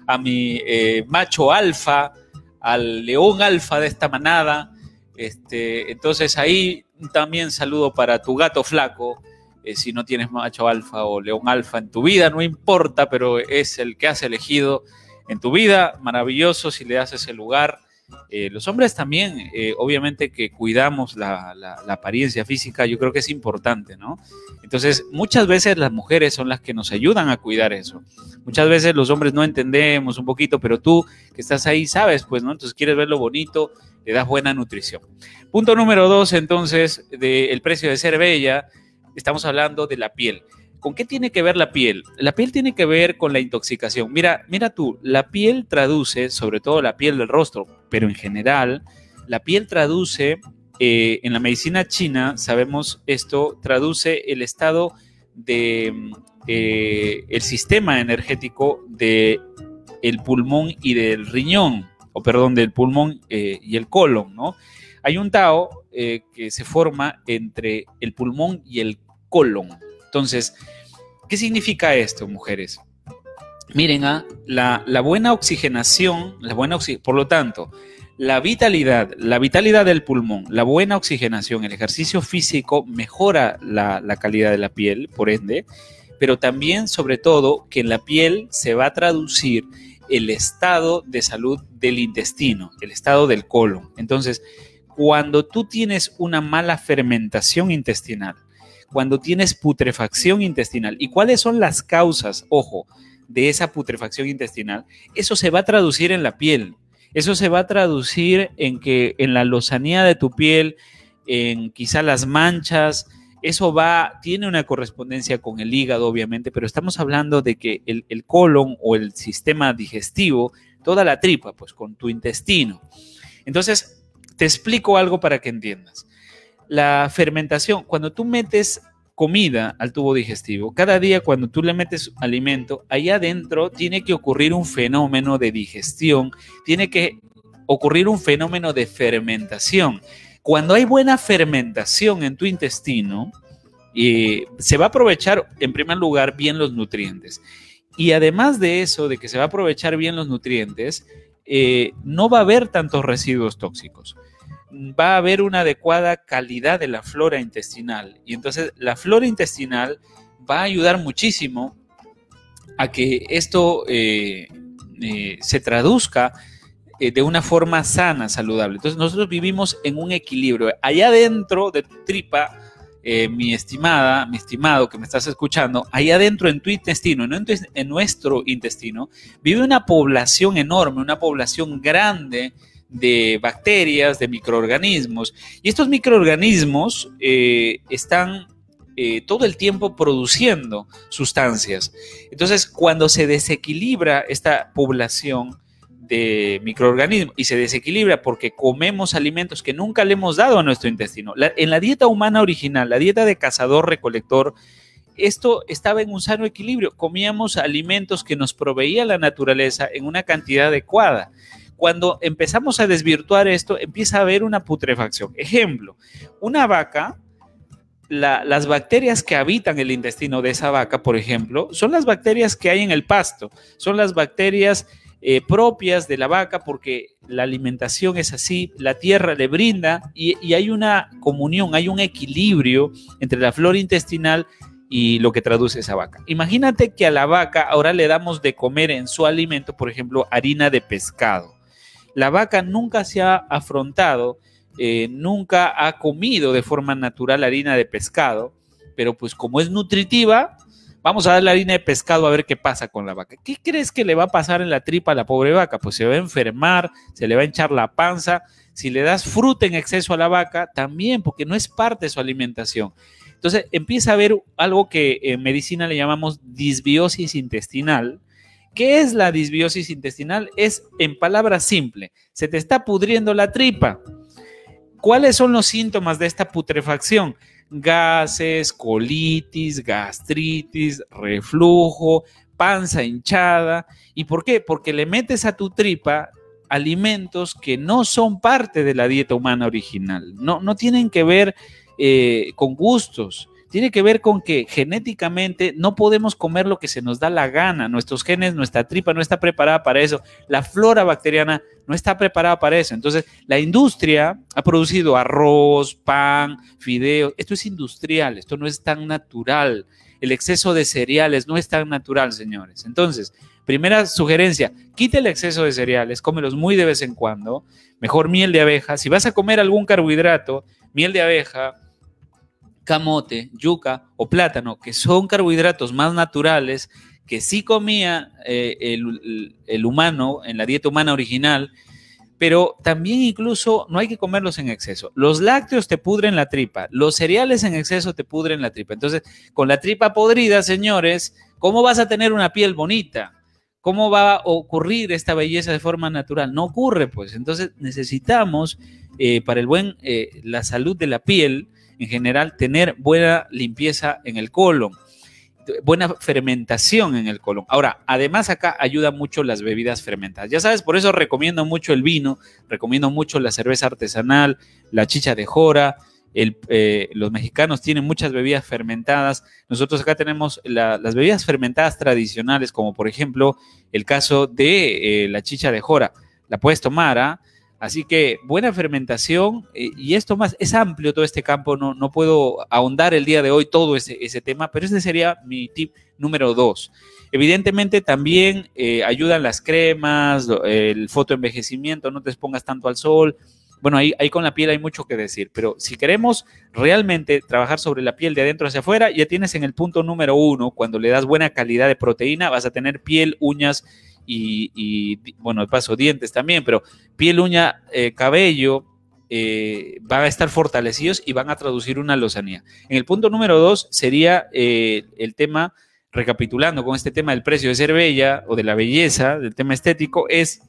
a mi eh, macho alfa, al león alfa de esta manada. Este, entonces ahí también saludo para tu gato flaco. Eh, si no tienes macho alfa o león alfa en tu vida, no importa, pero es el que has elegido en tu vida. Maravilloso si le das ese lugar. Eh, los hombres también, eh, obviamente que cuidamos la, la, apariencia física, yo creo que es importante, ¿no? Entonces, muchas veces las mujeres son las que nos ayudan a cuidar eso. Muchas veces los hombres no entendemos un poquito, pero tú que estás ahí sabes, pues, ¿no? Entonces quieres verlo bonito, le das buena nutrición. Punto número dos, entonces, del precio de ser bella, estamos hablando de la piel. ¿Con qué tiene que ver la piel? La piel tiene que ver con la intoxicación. Mira, mira tú, la piel traduce, sobre todo la piel del rostro, pero en general, la piel traduce, eh, en la medicina china, sabemos esto, traduce el estado de eh, el sistema energético de el pulmón y del riñón perdón, del pulmón eh, y el colon, ¿no? Hay un Tao eh, que se forma entre el pulmón y el colon. Entonces, ¿qué significa esto, mujeres? Miren, ¿ah? la, buena oxigenación, la buena por lo tanto, la vitalidad, la vitalidad del pulmón, la buena oxigenación, el ejercicio físico mejora la calidad de la piel, por ende, pero también, sobre todo, que en la piel se va a traducir el estado de salud del intestino, el estado del colon. Entonces, cuando tú tienes una mala fermentación intestinal, cuando tienes putrefacción intestinal, ¿y cuáles son las causas, ojo, de esa putrefacción intestinal? Eso se va a traducir en la piel. Eso se va a traducir en que en la lozanía de tu piel, en quizá las manchas, eso va, tiene una correspondencia con el hígado, obviamente, pero estamos hablando de que el, colon o el sistema digestivo, toda la tripa, pues con tu intestino. Entonces, te explico algo para que entiendas. La fermentación, cuando tú metes comida al tubo digestivo, cada día cuando tú le metes alimento, ahí adentro tiene que ocurrir un fenómeno de digestión, tiene que ocurrir un fenómeno de fermentación. Cuando hay buena fermentación en tu intestino, eh, se va a aprovechar en primer lugar bien los nutrientes. Y además de eso, de que se va a aprovechar bien los nutrientes, eh, no va a haber tantos residuos tóxicos. Va a haber una adecuada calidad de la flora intestinal. Y entonces la flora intestinal va a ayudar muchísimo a que esto eh, se traduzca de una forma sana, saludable. Entonces nosotros vivimos en un equilibrio. Allá dentro de tu tripa eh, mi estimada, mi estimado que me estás escuchando, ahí adentro en tu intestino, en, nuestro intestino, vive una población enorme, una población grande de bacterias, de microorganismos. Y estos microorganismos eh, están eh, todo el tiempo produciendo sustancias. Entonces, cuando se desequilibra esta población, de microorganismos y se desequilibra porque comemos alimentos que nunca le hemos dado a nuestro intestino. en la dieta humana original, la dieta de cazador-recolector, esto estaba en un sano equilibrio. Comíamos alimentos que nos proveía la naturaleza en una cantidad adecuada. Cuando empezamos a desvirtuar esto, empieza a haber una putrefacción. Ejemplo, una vaca las bacterias que habitan el intestino de esa vaca, por ejemplo, son las bacterias que hay en el pasto, son las bacterias eh, propias de la vaca porque la alimentación es así, la tierra le brinda y, hay una comunión, hay un equilibrio entre la flora intestinal y lo que traduce esa vaca. Imagínate que a la vaca ahora le damos de comer en su alimento, por ejemplo, harina de pescado. La vaca nunca se ha afrontado, eh, nunca ha comido de forma natural harina de pescado, pero pues como es nutritiva, Vamos a dar la harina de pescado a ver qué pasa con la vaca. ¿Qué crees que le va a pasar en la tripa a la pobre vaca? Pues se va a enfermar, se le va a hinchar la panza. Si le das fruta en exceso a la vaca, también, porque no es parte de su alimentación. Entonces empieza a haber algo que en medicina le llamamos disbiosis intestinal. ¿Qué es la disbiosis intestinal? Es, en palabras simples, se te está pudriendo la tripa. ¿Cuáles son los síntomas de esta putrefacción? Gases, colitis, gastritis, reflujo, panza hinchada. ¿Y por qué? Porque le metes a tu tripa alimentos que no son parte de la dieta humana original, no, no tienen que ver eh, con gustos, tiene que ver con que genéticamente no podemos comer lo que se nos da la gana. Nuestros genes, nuestra tripa no está preparada para eso. La flora bacteriana no está preparada para eso. Entonces, la industria ha producido arroz, pan, fideos. Esto es industrial, esto no es tan natural. El exceso de cereales no es tan natural, señores. Entonces, primera sugerencia, quite el exceso de cereales, cómelos muy de vez en cuando. Mejor miel de abeja. Si vas a comer algún carbohidrato, miel de abeja, camote, yuca o plátano, que son carbohidratos más naturales que sí comía eh, el, humano en la dieta humana original, pero también incluso no hay que comerlos en exceso. Los lácteos te pudren la tripa, los cereales en exceso te pudren la tripa. Entonces, con la tripa podrida, señores, ¿cómo vas a tener una piel bonita? ¿Cómo va a ocurrir esta belleza de forma natural? No ocurre, pues. Entonces necesitamos, eh, para el buen, eh, la salud de la piel, en general, tener buena limpieza en el colon, buena fermentación en el colon. Ahora, además acá ayuda mucho las bebidas fermentadas. Ya sabes, por eso recomiendo mucho el vino, recomiendo mucho la cerveza artesanal, la chicha de jora. Eh, los mexicanos tienen muchas bebidas fermentadas. Nosotros acá tenemos las bebidas fermentadas tradicionales, como por ejemplo el caso de eh, la chicha de jora. La puedes tomar, ¿ah? Así que buena fermentación eh, y esto más, es amplio todo este campo, no, no puedo ahondar el día de hoy todo ese, ese tema, pero ese sería mi tip número dos. Evidentemente también eh, ayudan las cremas, el fotoenvejecimiento, no te expongas tanto al sol. Bueno, ahí, ahí con la piel hay mucho que decir, pero si queremos realmente trabajar sobre la piel de adentro hacia afuera, ya tienes en el punto número uno, cuando le das buena calidad de proteína, vas a tener piel, uñas y, bueno, de paso dientes también, pero piel, uña, eh, cabello, eh, van a estar fortalecidos y van a traducir una lozanía. En el punto número dos sería eh, el tema, recapitulando con este tema del precio de ser bella o de la belleza, del tema estético, es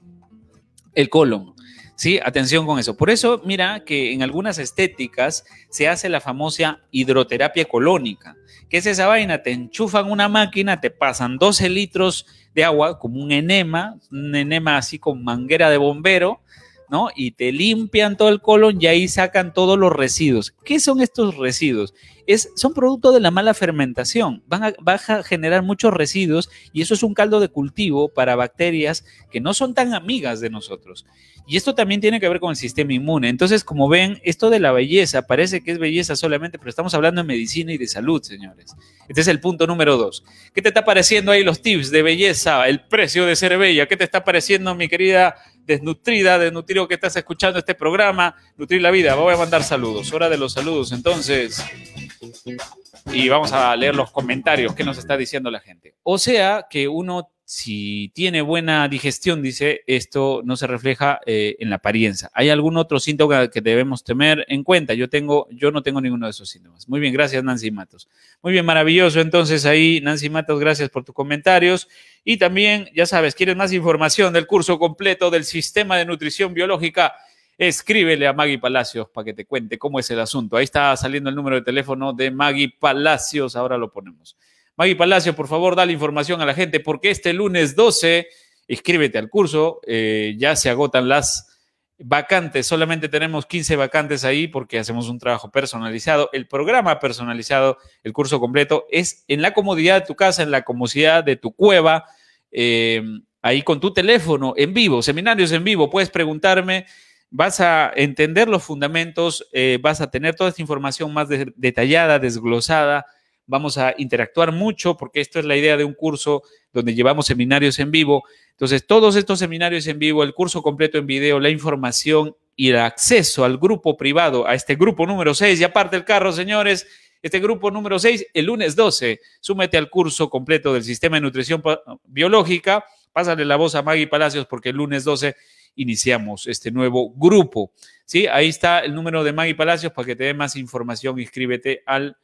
el colon. Sí, atención con eso. Por eso, mira que en algunas estéticas se hace la famosa hidroterapia colónica. ¿Qué es esa vaina? Te enchufan una máquina, te pasan 12 litros de agua, como un enema, un enema así con manguera de bombero, ¿no? Y te limpian todo el colon y ahí sacan todos los residuos. ¿Qué son estos residuos? Es, son producto de la mala fermentación. Van a, van a generar muchos residuos y eso es un caldo de cultivo para bacterias que no son tan amigas de nosotros. Y esto también tiene que ver con el sistema inmune. Entonces, como ven, esto de la belleza parece que es belleza solamente, pero estamos hablando de medicina y de salud, señores. Este es el punto número dos. ¿Qué te está pareciendo ahí los tips de belleza? El precio de ser bella. ¿Qué te está pareciendo, mi querida desnutrida, desnutrido que estás escuchando este programa? Nutrir la vida. Voy a mandar saludos. Hora de los saludos, entonces. Y vamos a leer los comentarios. ¿Qué nos está diciendo la gente? O sea, que uno si tiene buena digestión, dice, esto no se refleja eh, en la apariencia. ¿Hay algún otro síntoma que debemos tener en cuenta? Yo, tengo, yo no tengo ninguno de esos síntomas. Muy bien, gracias Nancy Matos. Muy bien, maravilloso. Entonces ahí, Nancy Matos, gracias por tus comentarios. Y también, ya sabes, ¿quieres más información del curso completo del sistema de nutrición biológica? Escríbele a Maggie Palacios para que te cuente cómo es el asunto. Ahí está saliendo el número de teléfono de Maggie Palacios. Ahora lo ponemos. Maggie Palacio, por favor, dale información a la gente porque este lunes 12, inscríbete al curso, eh, ya se agotan las vacantes, solamente tenemos 15 vacantes ahí porque hacemos un trabajo personalizado. El programa personalizado, el curso completo, es en la comodidad de tu casa, en la comodidad de tu cueva, eh, ahí con tu teléfono, en vivo, seminarios en vivo, puedes preguntarme vas a entender los fundamentos, eh, vas a tener toda esta información más detallada, desglosada, vamos a interactuar mucho porque esto es la idea de un curso donde llevamos seminarios en vivo. Entonces, todos estos seminarios en vivo, el curso completo en video, la información y el acceso al grupo privado, a este grupo número 6, y aparte el carro, señores, este grupo número 6, el lunes 12, súmete al curso completo del sistema de nutrición biológica. Pásale la voz a Maggie Palacios porque el lunes 12 iniciamos este nuevo grupo. ¿Sí? Ahí está el número de Maggie Palacios para que te dé más información. Inscríbete al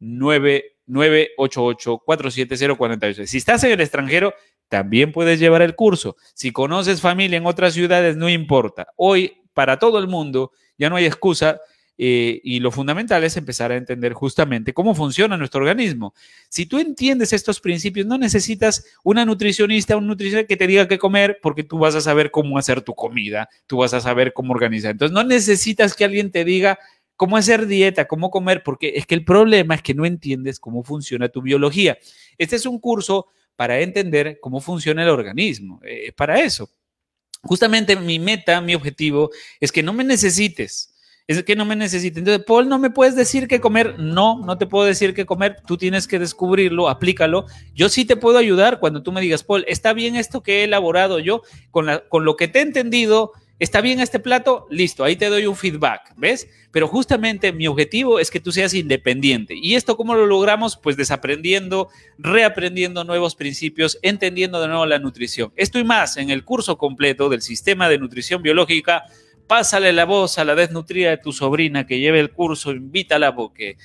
9988-47048. Si estás en el extranjero, también puedes llevar el curso. Si conoces familia en otras ciudades, no importa. Hoy, para todo el mundo, ya no hay excusa eh, y lo fundamental es empezar a entender justamente cómo funciona nuestro organismo. Si tú entiendes estos principios, no necesitas una nutricionista, un nutricionista que te diga qué comer, porque tú vas a saber cómo hacer tu comida, tú vas a saber cómo organizar. Entonces, no necesitas que alguien te diga cómo hacer dieta, cómo comer, porque es que el problema es que no entiendes cómo funciona tu biología. Este es un curso para entender cómo funciona el organismo. Eh, para eso. Justamente mi meta, mi objetivo es que no me necesites. Es que no me necesites. Entonces, Paul, ¿no me puedes decir qué comer? No, no te puedo decir qué comer. Tú tienes que descubrirlo, aplícalo. Yo sí te puedo ayudar cuando tú me digas, Paul, ¿está bien esto que he elaborado yo con, la, con lo que te he entendido? ¿Está bien este plato? Listo, ahí te doy un feedback, ¿ves? Pero justamente mi objetivo es que tú seas independiente. ¿Y esto cómo lo logramos? Pues desaprendiendo, reaprendiendo nuevos principios, entendiendo de nuevo la nutrición. Esto y más en el curso completo del sistema de nutrición biológica. Pásale la voz a la desnutrida de tu sobrina que lleve el curso, invítala porque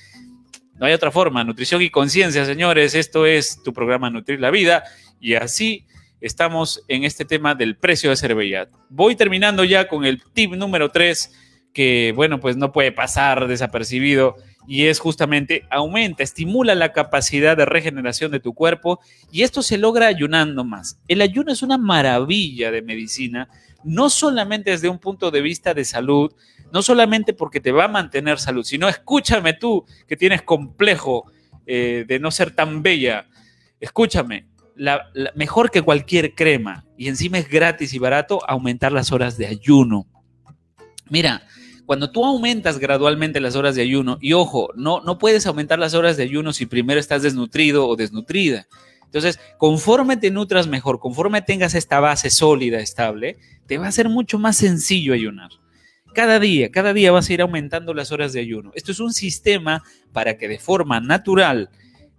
no hay otra forma. Nutrición y conciencia, señores. Esto es tu programa Nutrir la Vida. Y así estamos en este tema del precio de Cervella. Voy terminando ya con el tip número 3, que bueno, pues no puede pasar desapercibido y es justamente aumenta, estimula la capacidad de regeneración de tu cuerpo y esto se logra ayunando más. El ayuno es una maravilla de medicina, no solamente desde un punto de vista de salud, no solamente porque te va a mantener salud, sino escúchame tú que tienes complejo eh, de no ser tan bella, escúchame, mejor que cualquier crema y encima es gratis y barato, aumentar las horas de ayuno. Mira, cuando tú aumentas gradualmente las horas de ayuno, y ojo, no, no puedes aumentar las horas de ayuno si primero estás desnutrido o desnutrida. Entonces, conforme te nutras mejor, conforme tengas esta base sólida, estable, te va a ser mucho más sencillo ayunar. Cada día, cada día vas a ir aumentando las horas de ayuno. Esto es un sistema para que de forma natural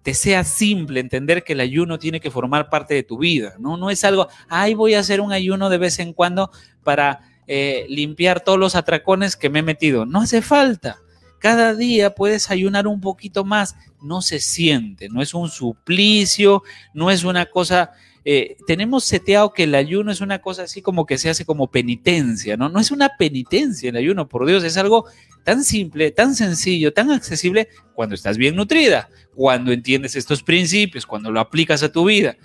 te sea simple entender que el ayuno tiene que formar parte de tu vida, ¿no? No es algo, ay, voy a hacer un ayuno de vez en cuando para eh, limpiar todos los atracones que me he metido. No hace falta. Cada día puedes ayunar un poquito más. No se siente, no es un suplicio, no es una cosa eh, tenemos seteado que el ayuno es una cosa así como que se hace como penitencia, ¿no? No es una penitencia el ayuno, por Dios, es algo tan simple, tan sencillo, tan accesible cuando estás bien nutrida, cuando entiendes estos principios, cuando lo aplicas a tu vida.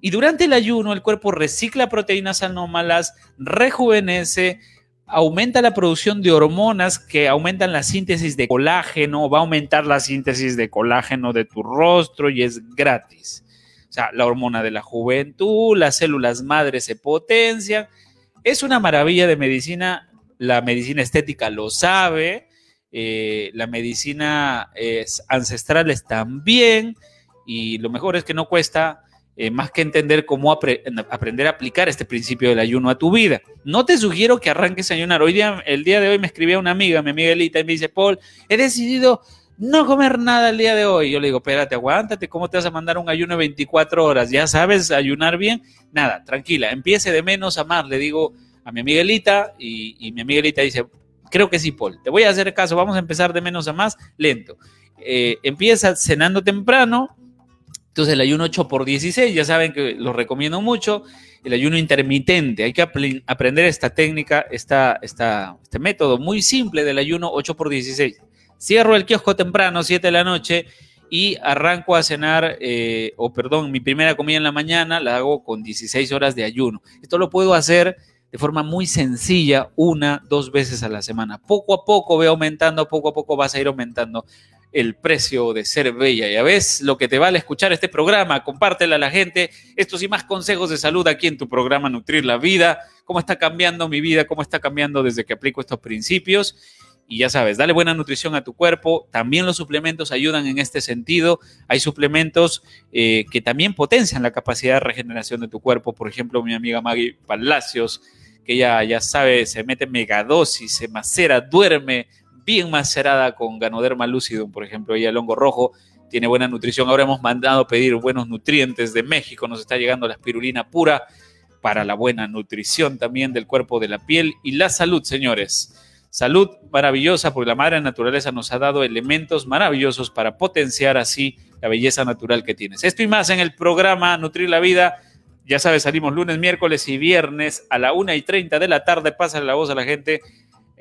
Y durante el ayuno el cuerpo recicla proteínas anómalas, rejuvenece, aumenta la producción de hormonas que aumentan la síntesis de colágeno, va a aumentar la síntesis de colágeno de tu rostro y es gratis. O sea, la hormona de la juventud, las células madres se potencian. Es una maravilla de medicina, la medicina estética lo sabe, eh, la medicina es, también, y lo mejor es que no cuesta eh, más que entender cómo aprender a aplicar este principio del ayuno a tu vida. No te sugiero que arranques a ayunar. Hoy día, el día de hoy me escribía una amiga, mi amiga Elita, y me dice, Paul, he decidido no comer nada el día de hoy. Yo le digo, espérate, aguántate, ¿cómo te vas a mandar un ayuno de 24 horas? ¿Ya sabes ayunar bien? Nada, tranquila, empiece de menos a más, le digo a mi amiga Elita, y, mi amiga Elita dice, creo que sí, Paul, te voy a hacer caso, vamos a empezar de menos a más, lento. Eh, empieza cenando temprano, entonces el ayuno 8 por 16, ya saben que lo recomiendo mucho. El ayuno intermitente, hay que aprender esta técnica, esta, este método muy simple del ayuno 8 por 16. Cierro el kiosco temprano, 7 de la noche, y arranco a cenar, eh, o perdón, mi primera comida en la mañana la hago con 16 horas de ayuno. Esto lo puedo hacer de forma muy sencilla, una, dos veces a la semana. Poco a poco ve aumentando, poco a poco vas a ir aumentando el precio de ser bella. Ya ves lo que te vale escuchar este programa, compártela a la gente. Estos y más consejos de salud aquí en tu programa Nutrir la Vida. Cómo está cambiando mi vida, cómo está cambiando desde que aplico estos principios. Y ya sabes, dale buena nutrición a tu cuerpo. También los suplementos ayudan en este sentido. Hay suplementos eh, que también potencian la capacidad de regeneración de tu cuerpo. Por ejemplo, mi amiga Maggie Palacios, que ya, ya sabe, se mete megadosis, se macera, duerme bien macerada con Ganoderma lucidum, por ejemplo, y el hongo rojo tiene buena nutrición. Ahora hemos mandado pedir buenos nutrientes de México, nos está llegando la espirulina pura para la buena nutrición también del cuerpo, de la piel y la salud, señores. Salud maravillosa porque la madre naturaleza nos ha dado elementos maravillosos para potenciar así la belleza natural que tienes. Esto y más en el programa Nutrir la Vida. Ya sabes, salimos lunes, miércoles y viernes a la una y 30 de la tarde. Pásale la voz a la gente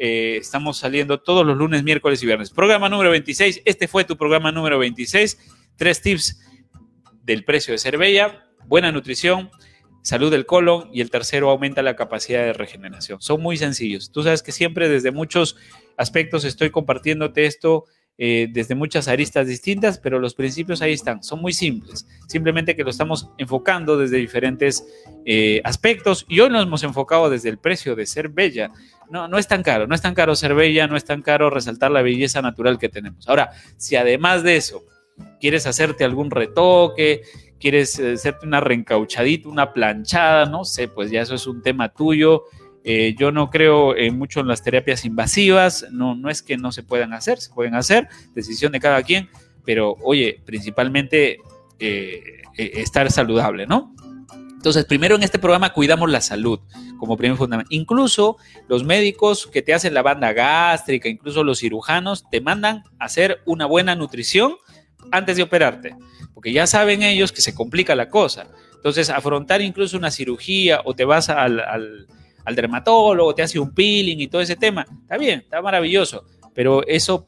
eh, estamos saliendo todos los lunes, miércoles y viernes. Programa número 26. Este fue tu programa número 26. Tres tips del precio de ser buena nutrición, salud del colon y el tercero aumenta la capacidad de regeneración. Son muy sencillos. Tú sabes que siempre desde muchos aspectos estoy compartiéndote esto eh, desde muchas aristas distintas, pero los principios ahí están, son muy simples, simplemente que lo estamos enfocando desde diferentes eh, aspectos y hoy nos hemos enfocado desde el precio de ser bella. No, no es tan caro, no es tan caro ser bella, no es tan caro resaltar la belleza natural que tenemos. Ahora, si además de eso quieres hacerte algún retoque, quieres eh, hacerte una reencauchadita, una planchada, no sé, pues ya eso es un tema tuyo eh, yo no creo en mucho en las terapias invasivas, no, no es que no se puedan hacer, se pueden hacer, decisión de cada quien, pero oye, principalmente eh, eh, estar saludable, ¿no? Entonces, primero en este programa cuidamos la salud como primer fundamento. Incluso los médicos que te hacen la banda gástrica, incluso los cirujanos, te mandan a hacer una buena nutrición antes de operarte, porque ya saben ellos que se complica la cosa. Entonces, afrontar incluso una cirugía o te vas al al dermatólogo, te hace un peeling y todo ese tema. Está bien, está maravilloso. Pero eso,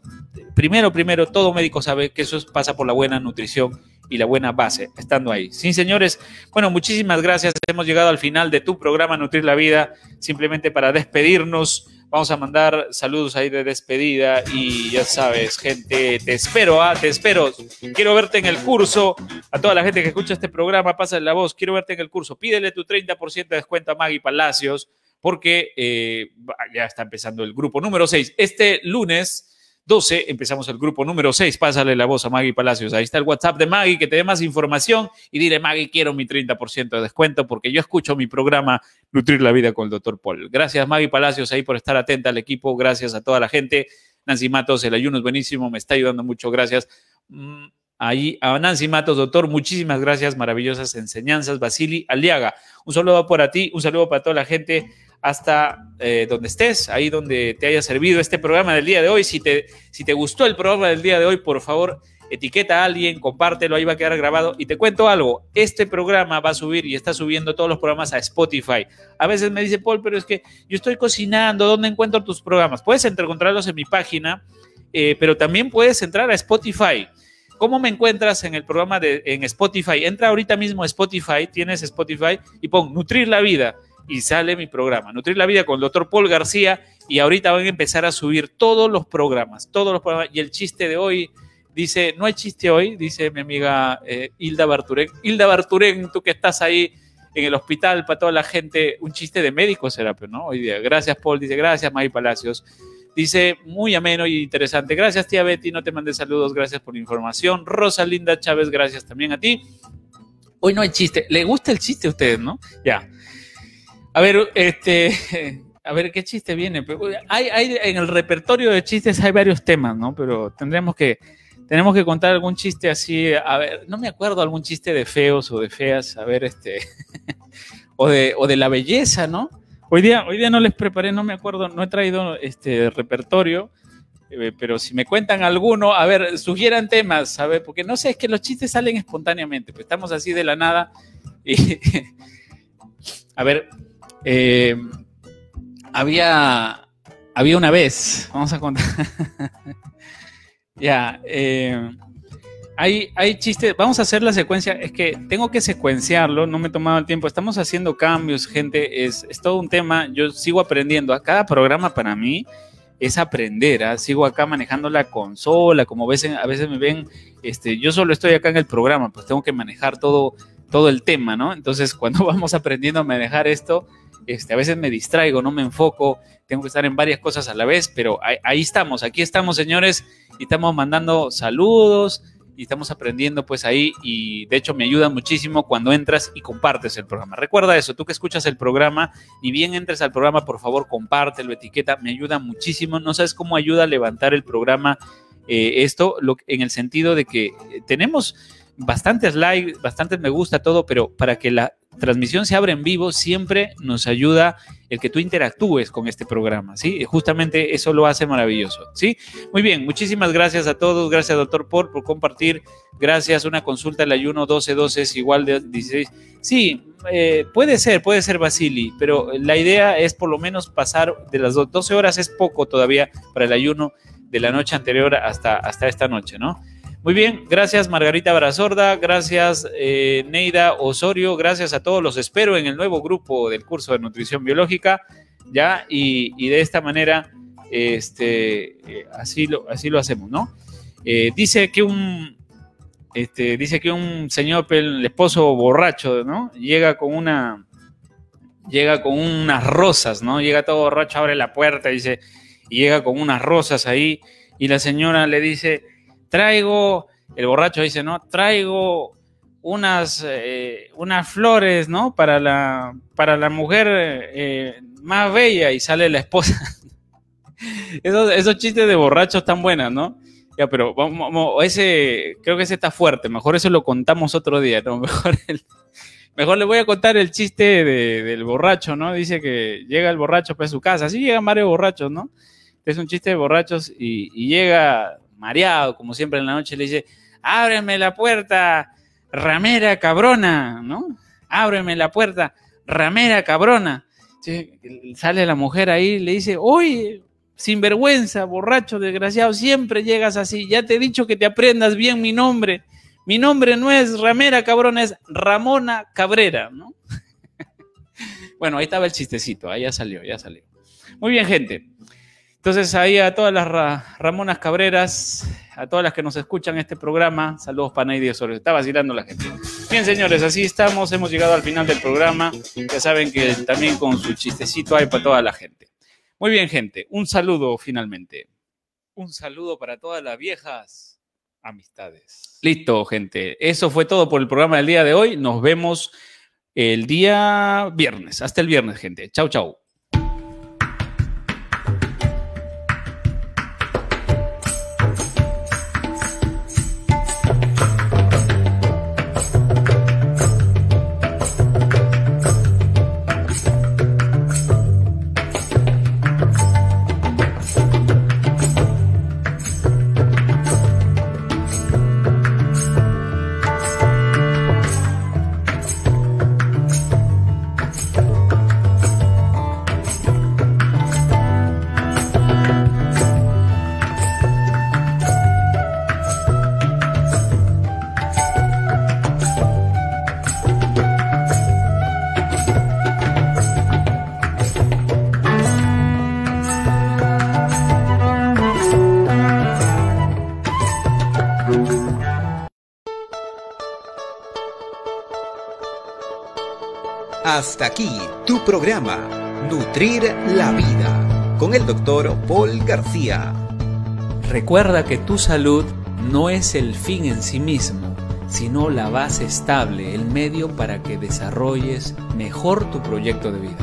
primero, primero, todo médico sabe que eso pasa por la buena nutrición y la buena base, estando ahí. Sí, señores, bueno, muchísimas gracias. Hemos llegado al final de tu programa Nutrir la Vida. Simplemente para despedirnos, vamos a mandar saludos ahí de despedida y ya sabes, gente, te espero, ¿ah? te espero. Quiero verte en el curso. A toda la gente que escucha este programa, pasa la voz. Quiero verte en el curso. Pídele tu 30% de descuento a Maggie Palacios porque eh, ya está empezando el grupo número 6. Este lunes 12 empezamos el grupo número 6. Pásale la voz a Maggie Palacios. Ahí está el WhatsApp de Maggie que te dé más información y dile, Maggie, quiero mi 30% de descuento porque yo escucho mi programa Nutrir la Vida con el doctor Paul. Gracias, Maggie Palacios, ahí por estar atenta al equipo. Gracias a toda la gente. Nancy Matos, el ayuno es buenísimo, me está ayudando mucho. Gracias. Mm, ahí a Nancy Matos, doctor, muchísimas gracias, maravillosas enseñanzas. Basili Aliaga, un saludo para ti, un saludo para toda la gente hasta eh, donde estés, ahí donde te haya servido este programa del día de hoy. Si te, si te gustó el programa del día de hoy, por favor, etiqueta a alguien, compártelo, ahí va a quedar grabado. Y te cuento algo, este programa va a subir y está subiendo todos los programas a Spotify. A veces me dice, Paul, pero es que yo estoy cocinando, ¿dónde encuentro tus programas? Puedes encontrarlos en mi página, eh, pero también puedes entrar a Spotify. ¿Cómo me encuentras en el programa de en Spotify? Entra ahorita mismo a Spotify, tienes Spotify y pon Nutrir la Vida y sale mi programa, Nutrir la Vida con el doctor Paul García, y ahorita van a empezar a subir todos los programas, todos los programas, y el chiste de hoy dice, no hay chiste hoy, dice mi amiga eh, Hilda Barturén. Hilda Barturén, tú que estás ahí en el hospital para toda la gente, un chiste de médico será, pero no, hoy día. Gracias, Paul, dice, gracias, May Palacios. Dice, muy ameno y interesante. Gracias, tía Betty, no te mandé saludos, gracias por la información. Rosalinda Chávez, gracias también a ti. Hoy no hay chiste. ¿Le gusta el chiste a ustedes, no? Ya. A ver, este, a ver qué chiste viene. Hay, hay, en el repertorio de chistes hay varios temas, ¿no? Pero tendremos que, tenemos que contar algún chiste así. A ver, no me acuerdo algún chiste de feos o de feas. A ver, este, o de, o de la belleza, ¿no? Hoy día, hoy día no les preparé, no me acuerdo, no he traído este repertorio, eh, pero si me cuentan alguno, a ver, sugieran temas, ver, porque no sé, es que los chistes salen espontáneamente, pues estamos así de la nada. Y, a ver, eh, había, había una vez, vamos a contar. ya, eh, hay, hay chistes, vamos a hacer la secuencia, es que tengo que secuenciarlo, no me he tomado el tiempo, estamos haciendo cambios, gente, es, todo un tema, yo sigo aprendiendo, a cada programa para mí es aprender, ¿ah? sigo acá manejando la consola, como ves, a veces me ven, este, yo solo estoy acá en el programa, pues tengo que manejar todo, todo el tema, ¿no? Entonces, cuando vamos aprendiendo a manejar esto, este, a veces me distraigo, no me enfoco, tengo que estar en varias cosas a la vez, pero ahí, estamos, aquí estamos, señores, y estamos mandando saludos, y estamos aprendiendo pues ahí y de hecho me ayuda muchísimo cuando entras y compartes el programa. Recuerda eso, tú que escuchas el programa, ni bien entres al programa, por favor compártelo, etiqueta, me ayuda muchísimo. No sabes cómo ayuda a levantar el programa eh, esto en el sentido de que tenemos bastantes likes, bastantes me gusta todo, pero para que la transmisión se abra en vivo siempre nos ayuda el que tú interactúes con este programa, ¿sí? Justamente eso lo hace maravilloso, ¿sí? Muy bien, muchísimas gracias a todos, gracias doctor por, por compartir, gracias, una consulta el ayuno 12-12 es igual de 16. Sí, eh, puede ser, puede ser Basili, pero la idea es por lo menos pasar de las 12 horas, es poco todavía para el ayuno de la noche anterior hasta, hasta esta noche, ¿no? Muy bien, gracias Margarita Brazorda, gracias eh, Neida Osorio, gracias a todos, los espero en el nuevo grupo del curso de nutrición biológica, ya, y, de esta manera, este, eh, así, lo, así lo hacemos, ¿no? Eh, dice que un, este, dice que un señor, el esposo borracho, ¿no? Llega con una, llega con unas rosas, ¿no? Llega todo borracho, abre la puerta, dice, y llega con unas rosas ahí, y la señora le dice, traigo, el borracho dice, ¿no? Traigo unas, eh, unas flores, ¿no? Para la, para la mujer eh, más bella y sale la esposa. esos, esos chistes de borrachos tan buenos, ¿no? Ya, pero vamos, ese, creo que ese está fuerte, mejor eso lo contamos otro día, ¿no? Mejor, mejor le voy a contar el chiste del borracho, ¿no? Dice que llega el borracho para su casa, así llegan varios borrachos, ¿no? Es un chiste de borrachos y llega mareado, como siempre en la noche, le dice, ábreme la puerta, ramera cabrona, ¿no? Ábreme la puerta, ramera cabrona. Sale la mujer ahí le dice, oye, sinvergüenza, borracho, desgraciado, siempre llegas así. Ya te he dicho que te aprendas bien mi nombre. Mi nombre no es Ramera Cabrona, es Ramona Cabrera, ¿no? bueno, ahí estaba el chistecito, ahí ya salió, ya salió. Muy bien, gente. Entonces ahí a todas las Ramonas Cabreras, a todas las que nos escuchan este programa, saludos para Neidia Osorio. Está vacilando la gente. Bien, señores, así estamos. Hemos llegado al final del programa. Ya saben que también con su chistecito hay para toda la gente. Muy bien, gente. Un saludo finalmente. Un saludo para todas las viejas amistades. Listo, gente. Eso fue todo por el programa del día de hoy. Nos vemos el día viernes. Hasta el viernes, gente. Chau, chau.
Programa, Nutrir la Vida, con el doctor Paul García.
Recuerda que tu salud no es el fin en sí mismo, sino la base estable, el medio para que desarrolles mejor tu proyecto de vida.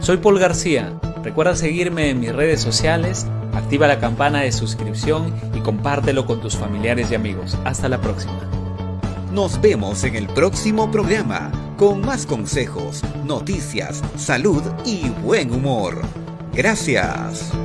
Soy Paul García. Recuerda seguirme en mis redes sociales, activa la campana de suscripción y compártelo con tus familiares y amigos. Hasta la próxima.
Nos vemos en el próximo programa con más consejos, noticias, salud y buen humor. Gracias.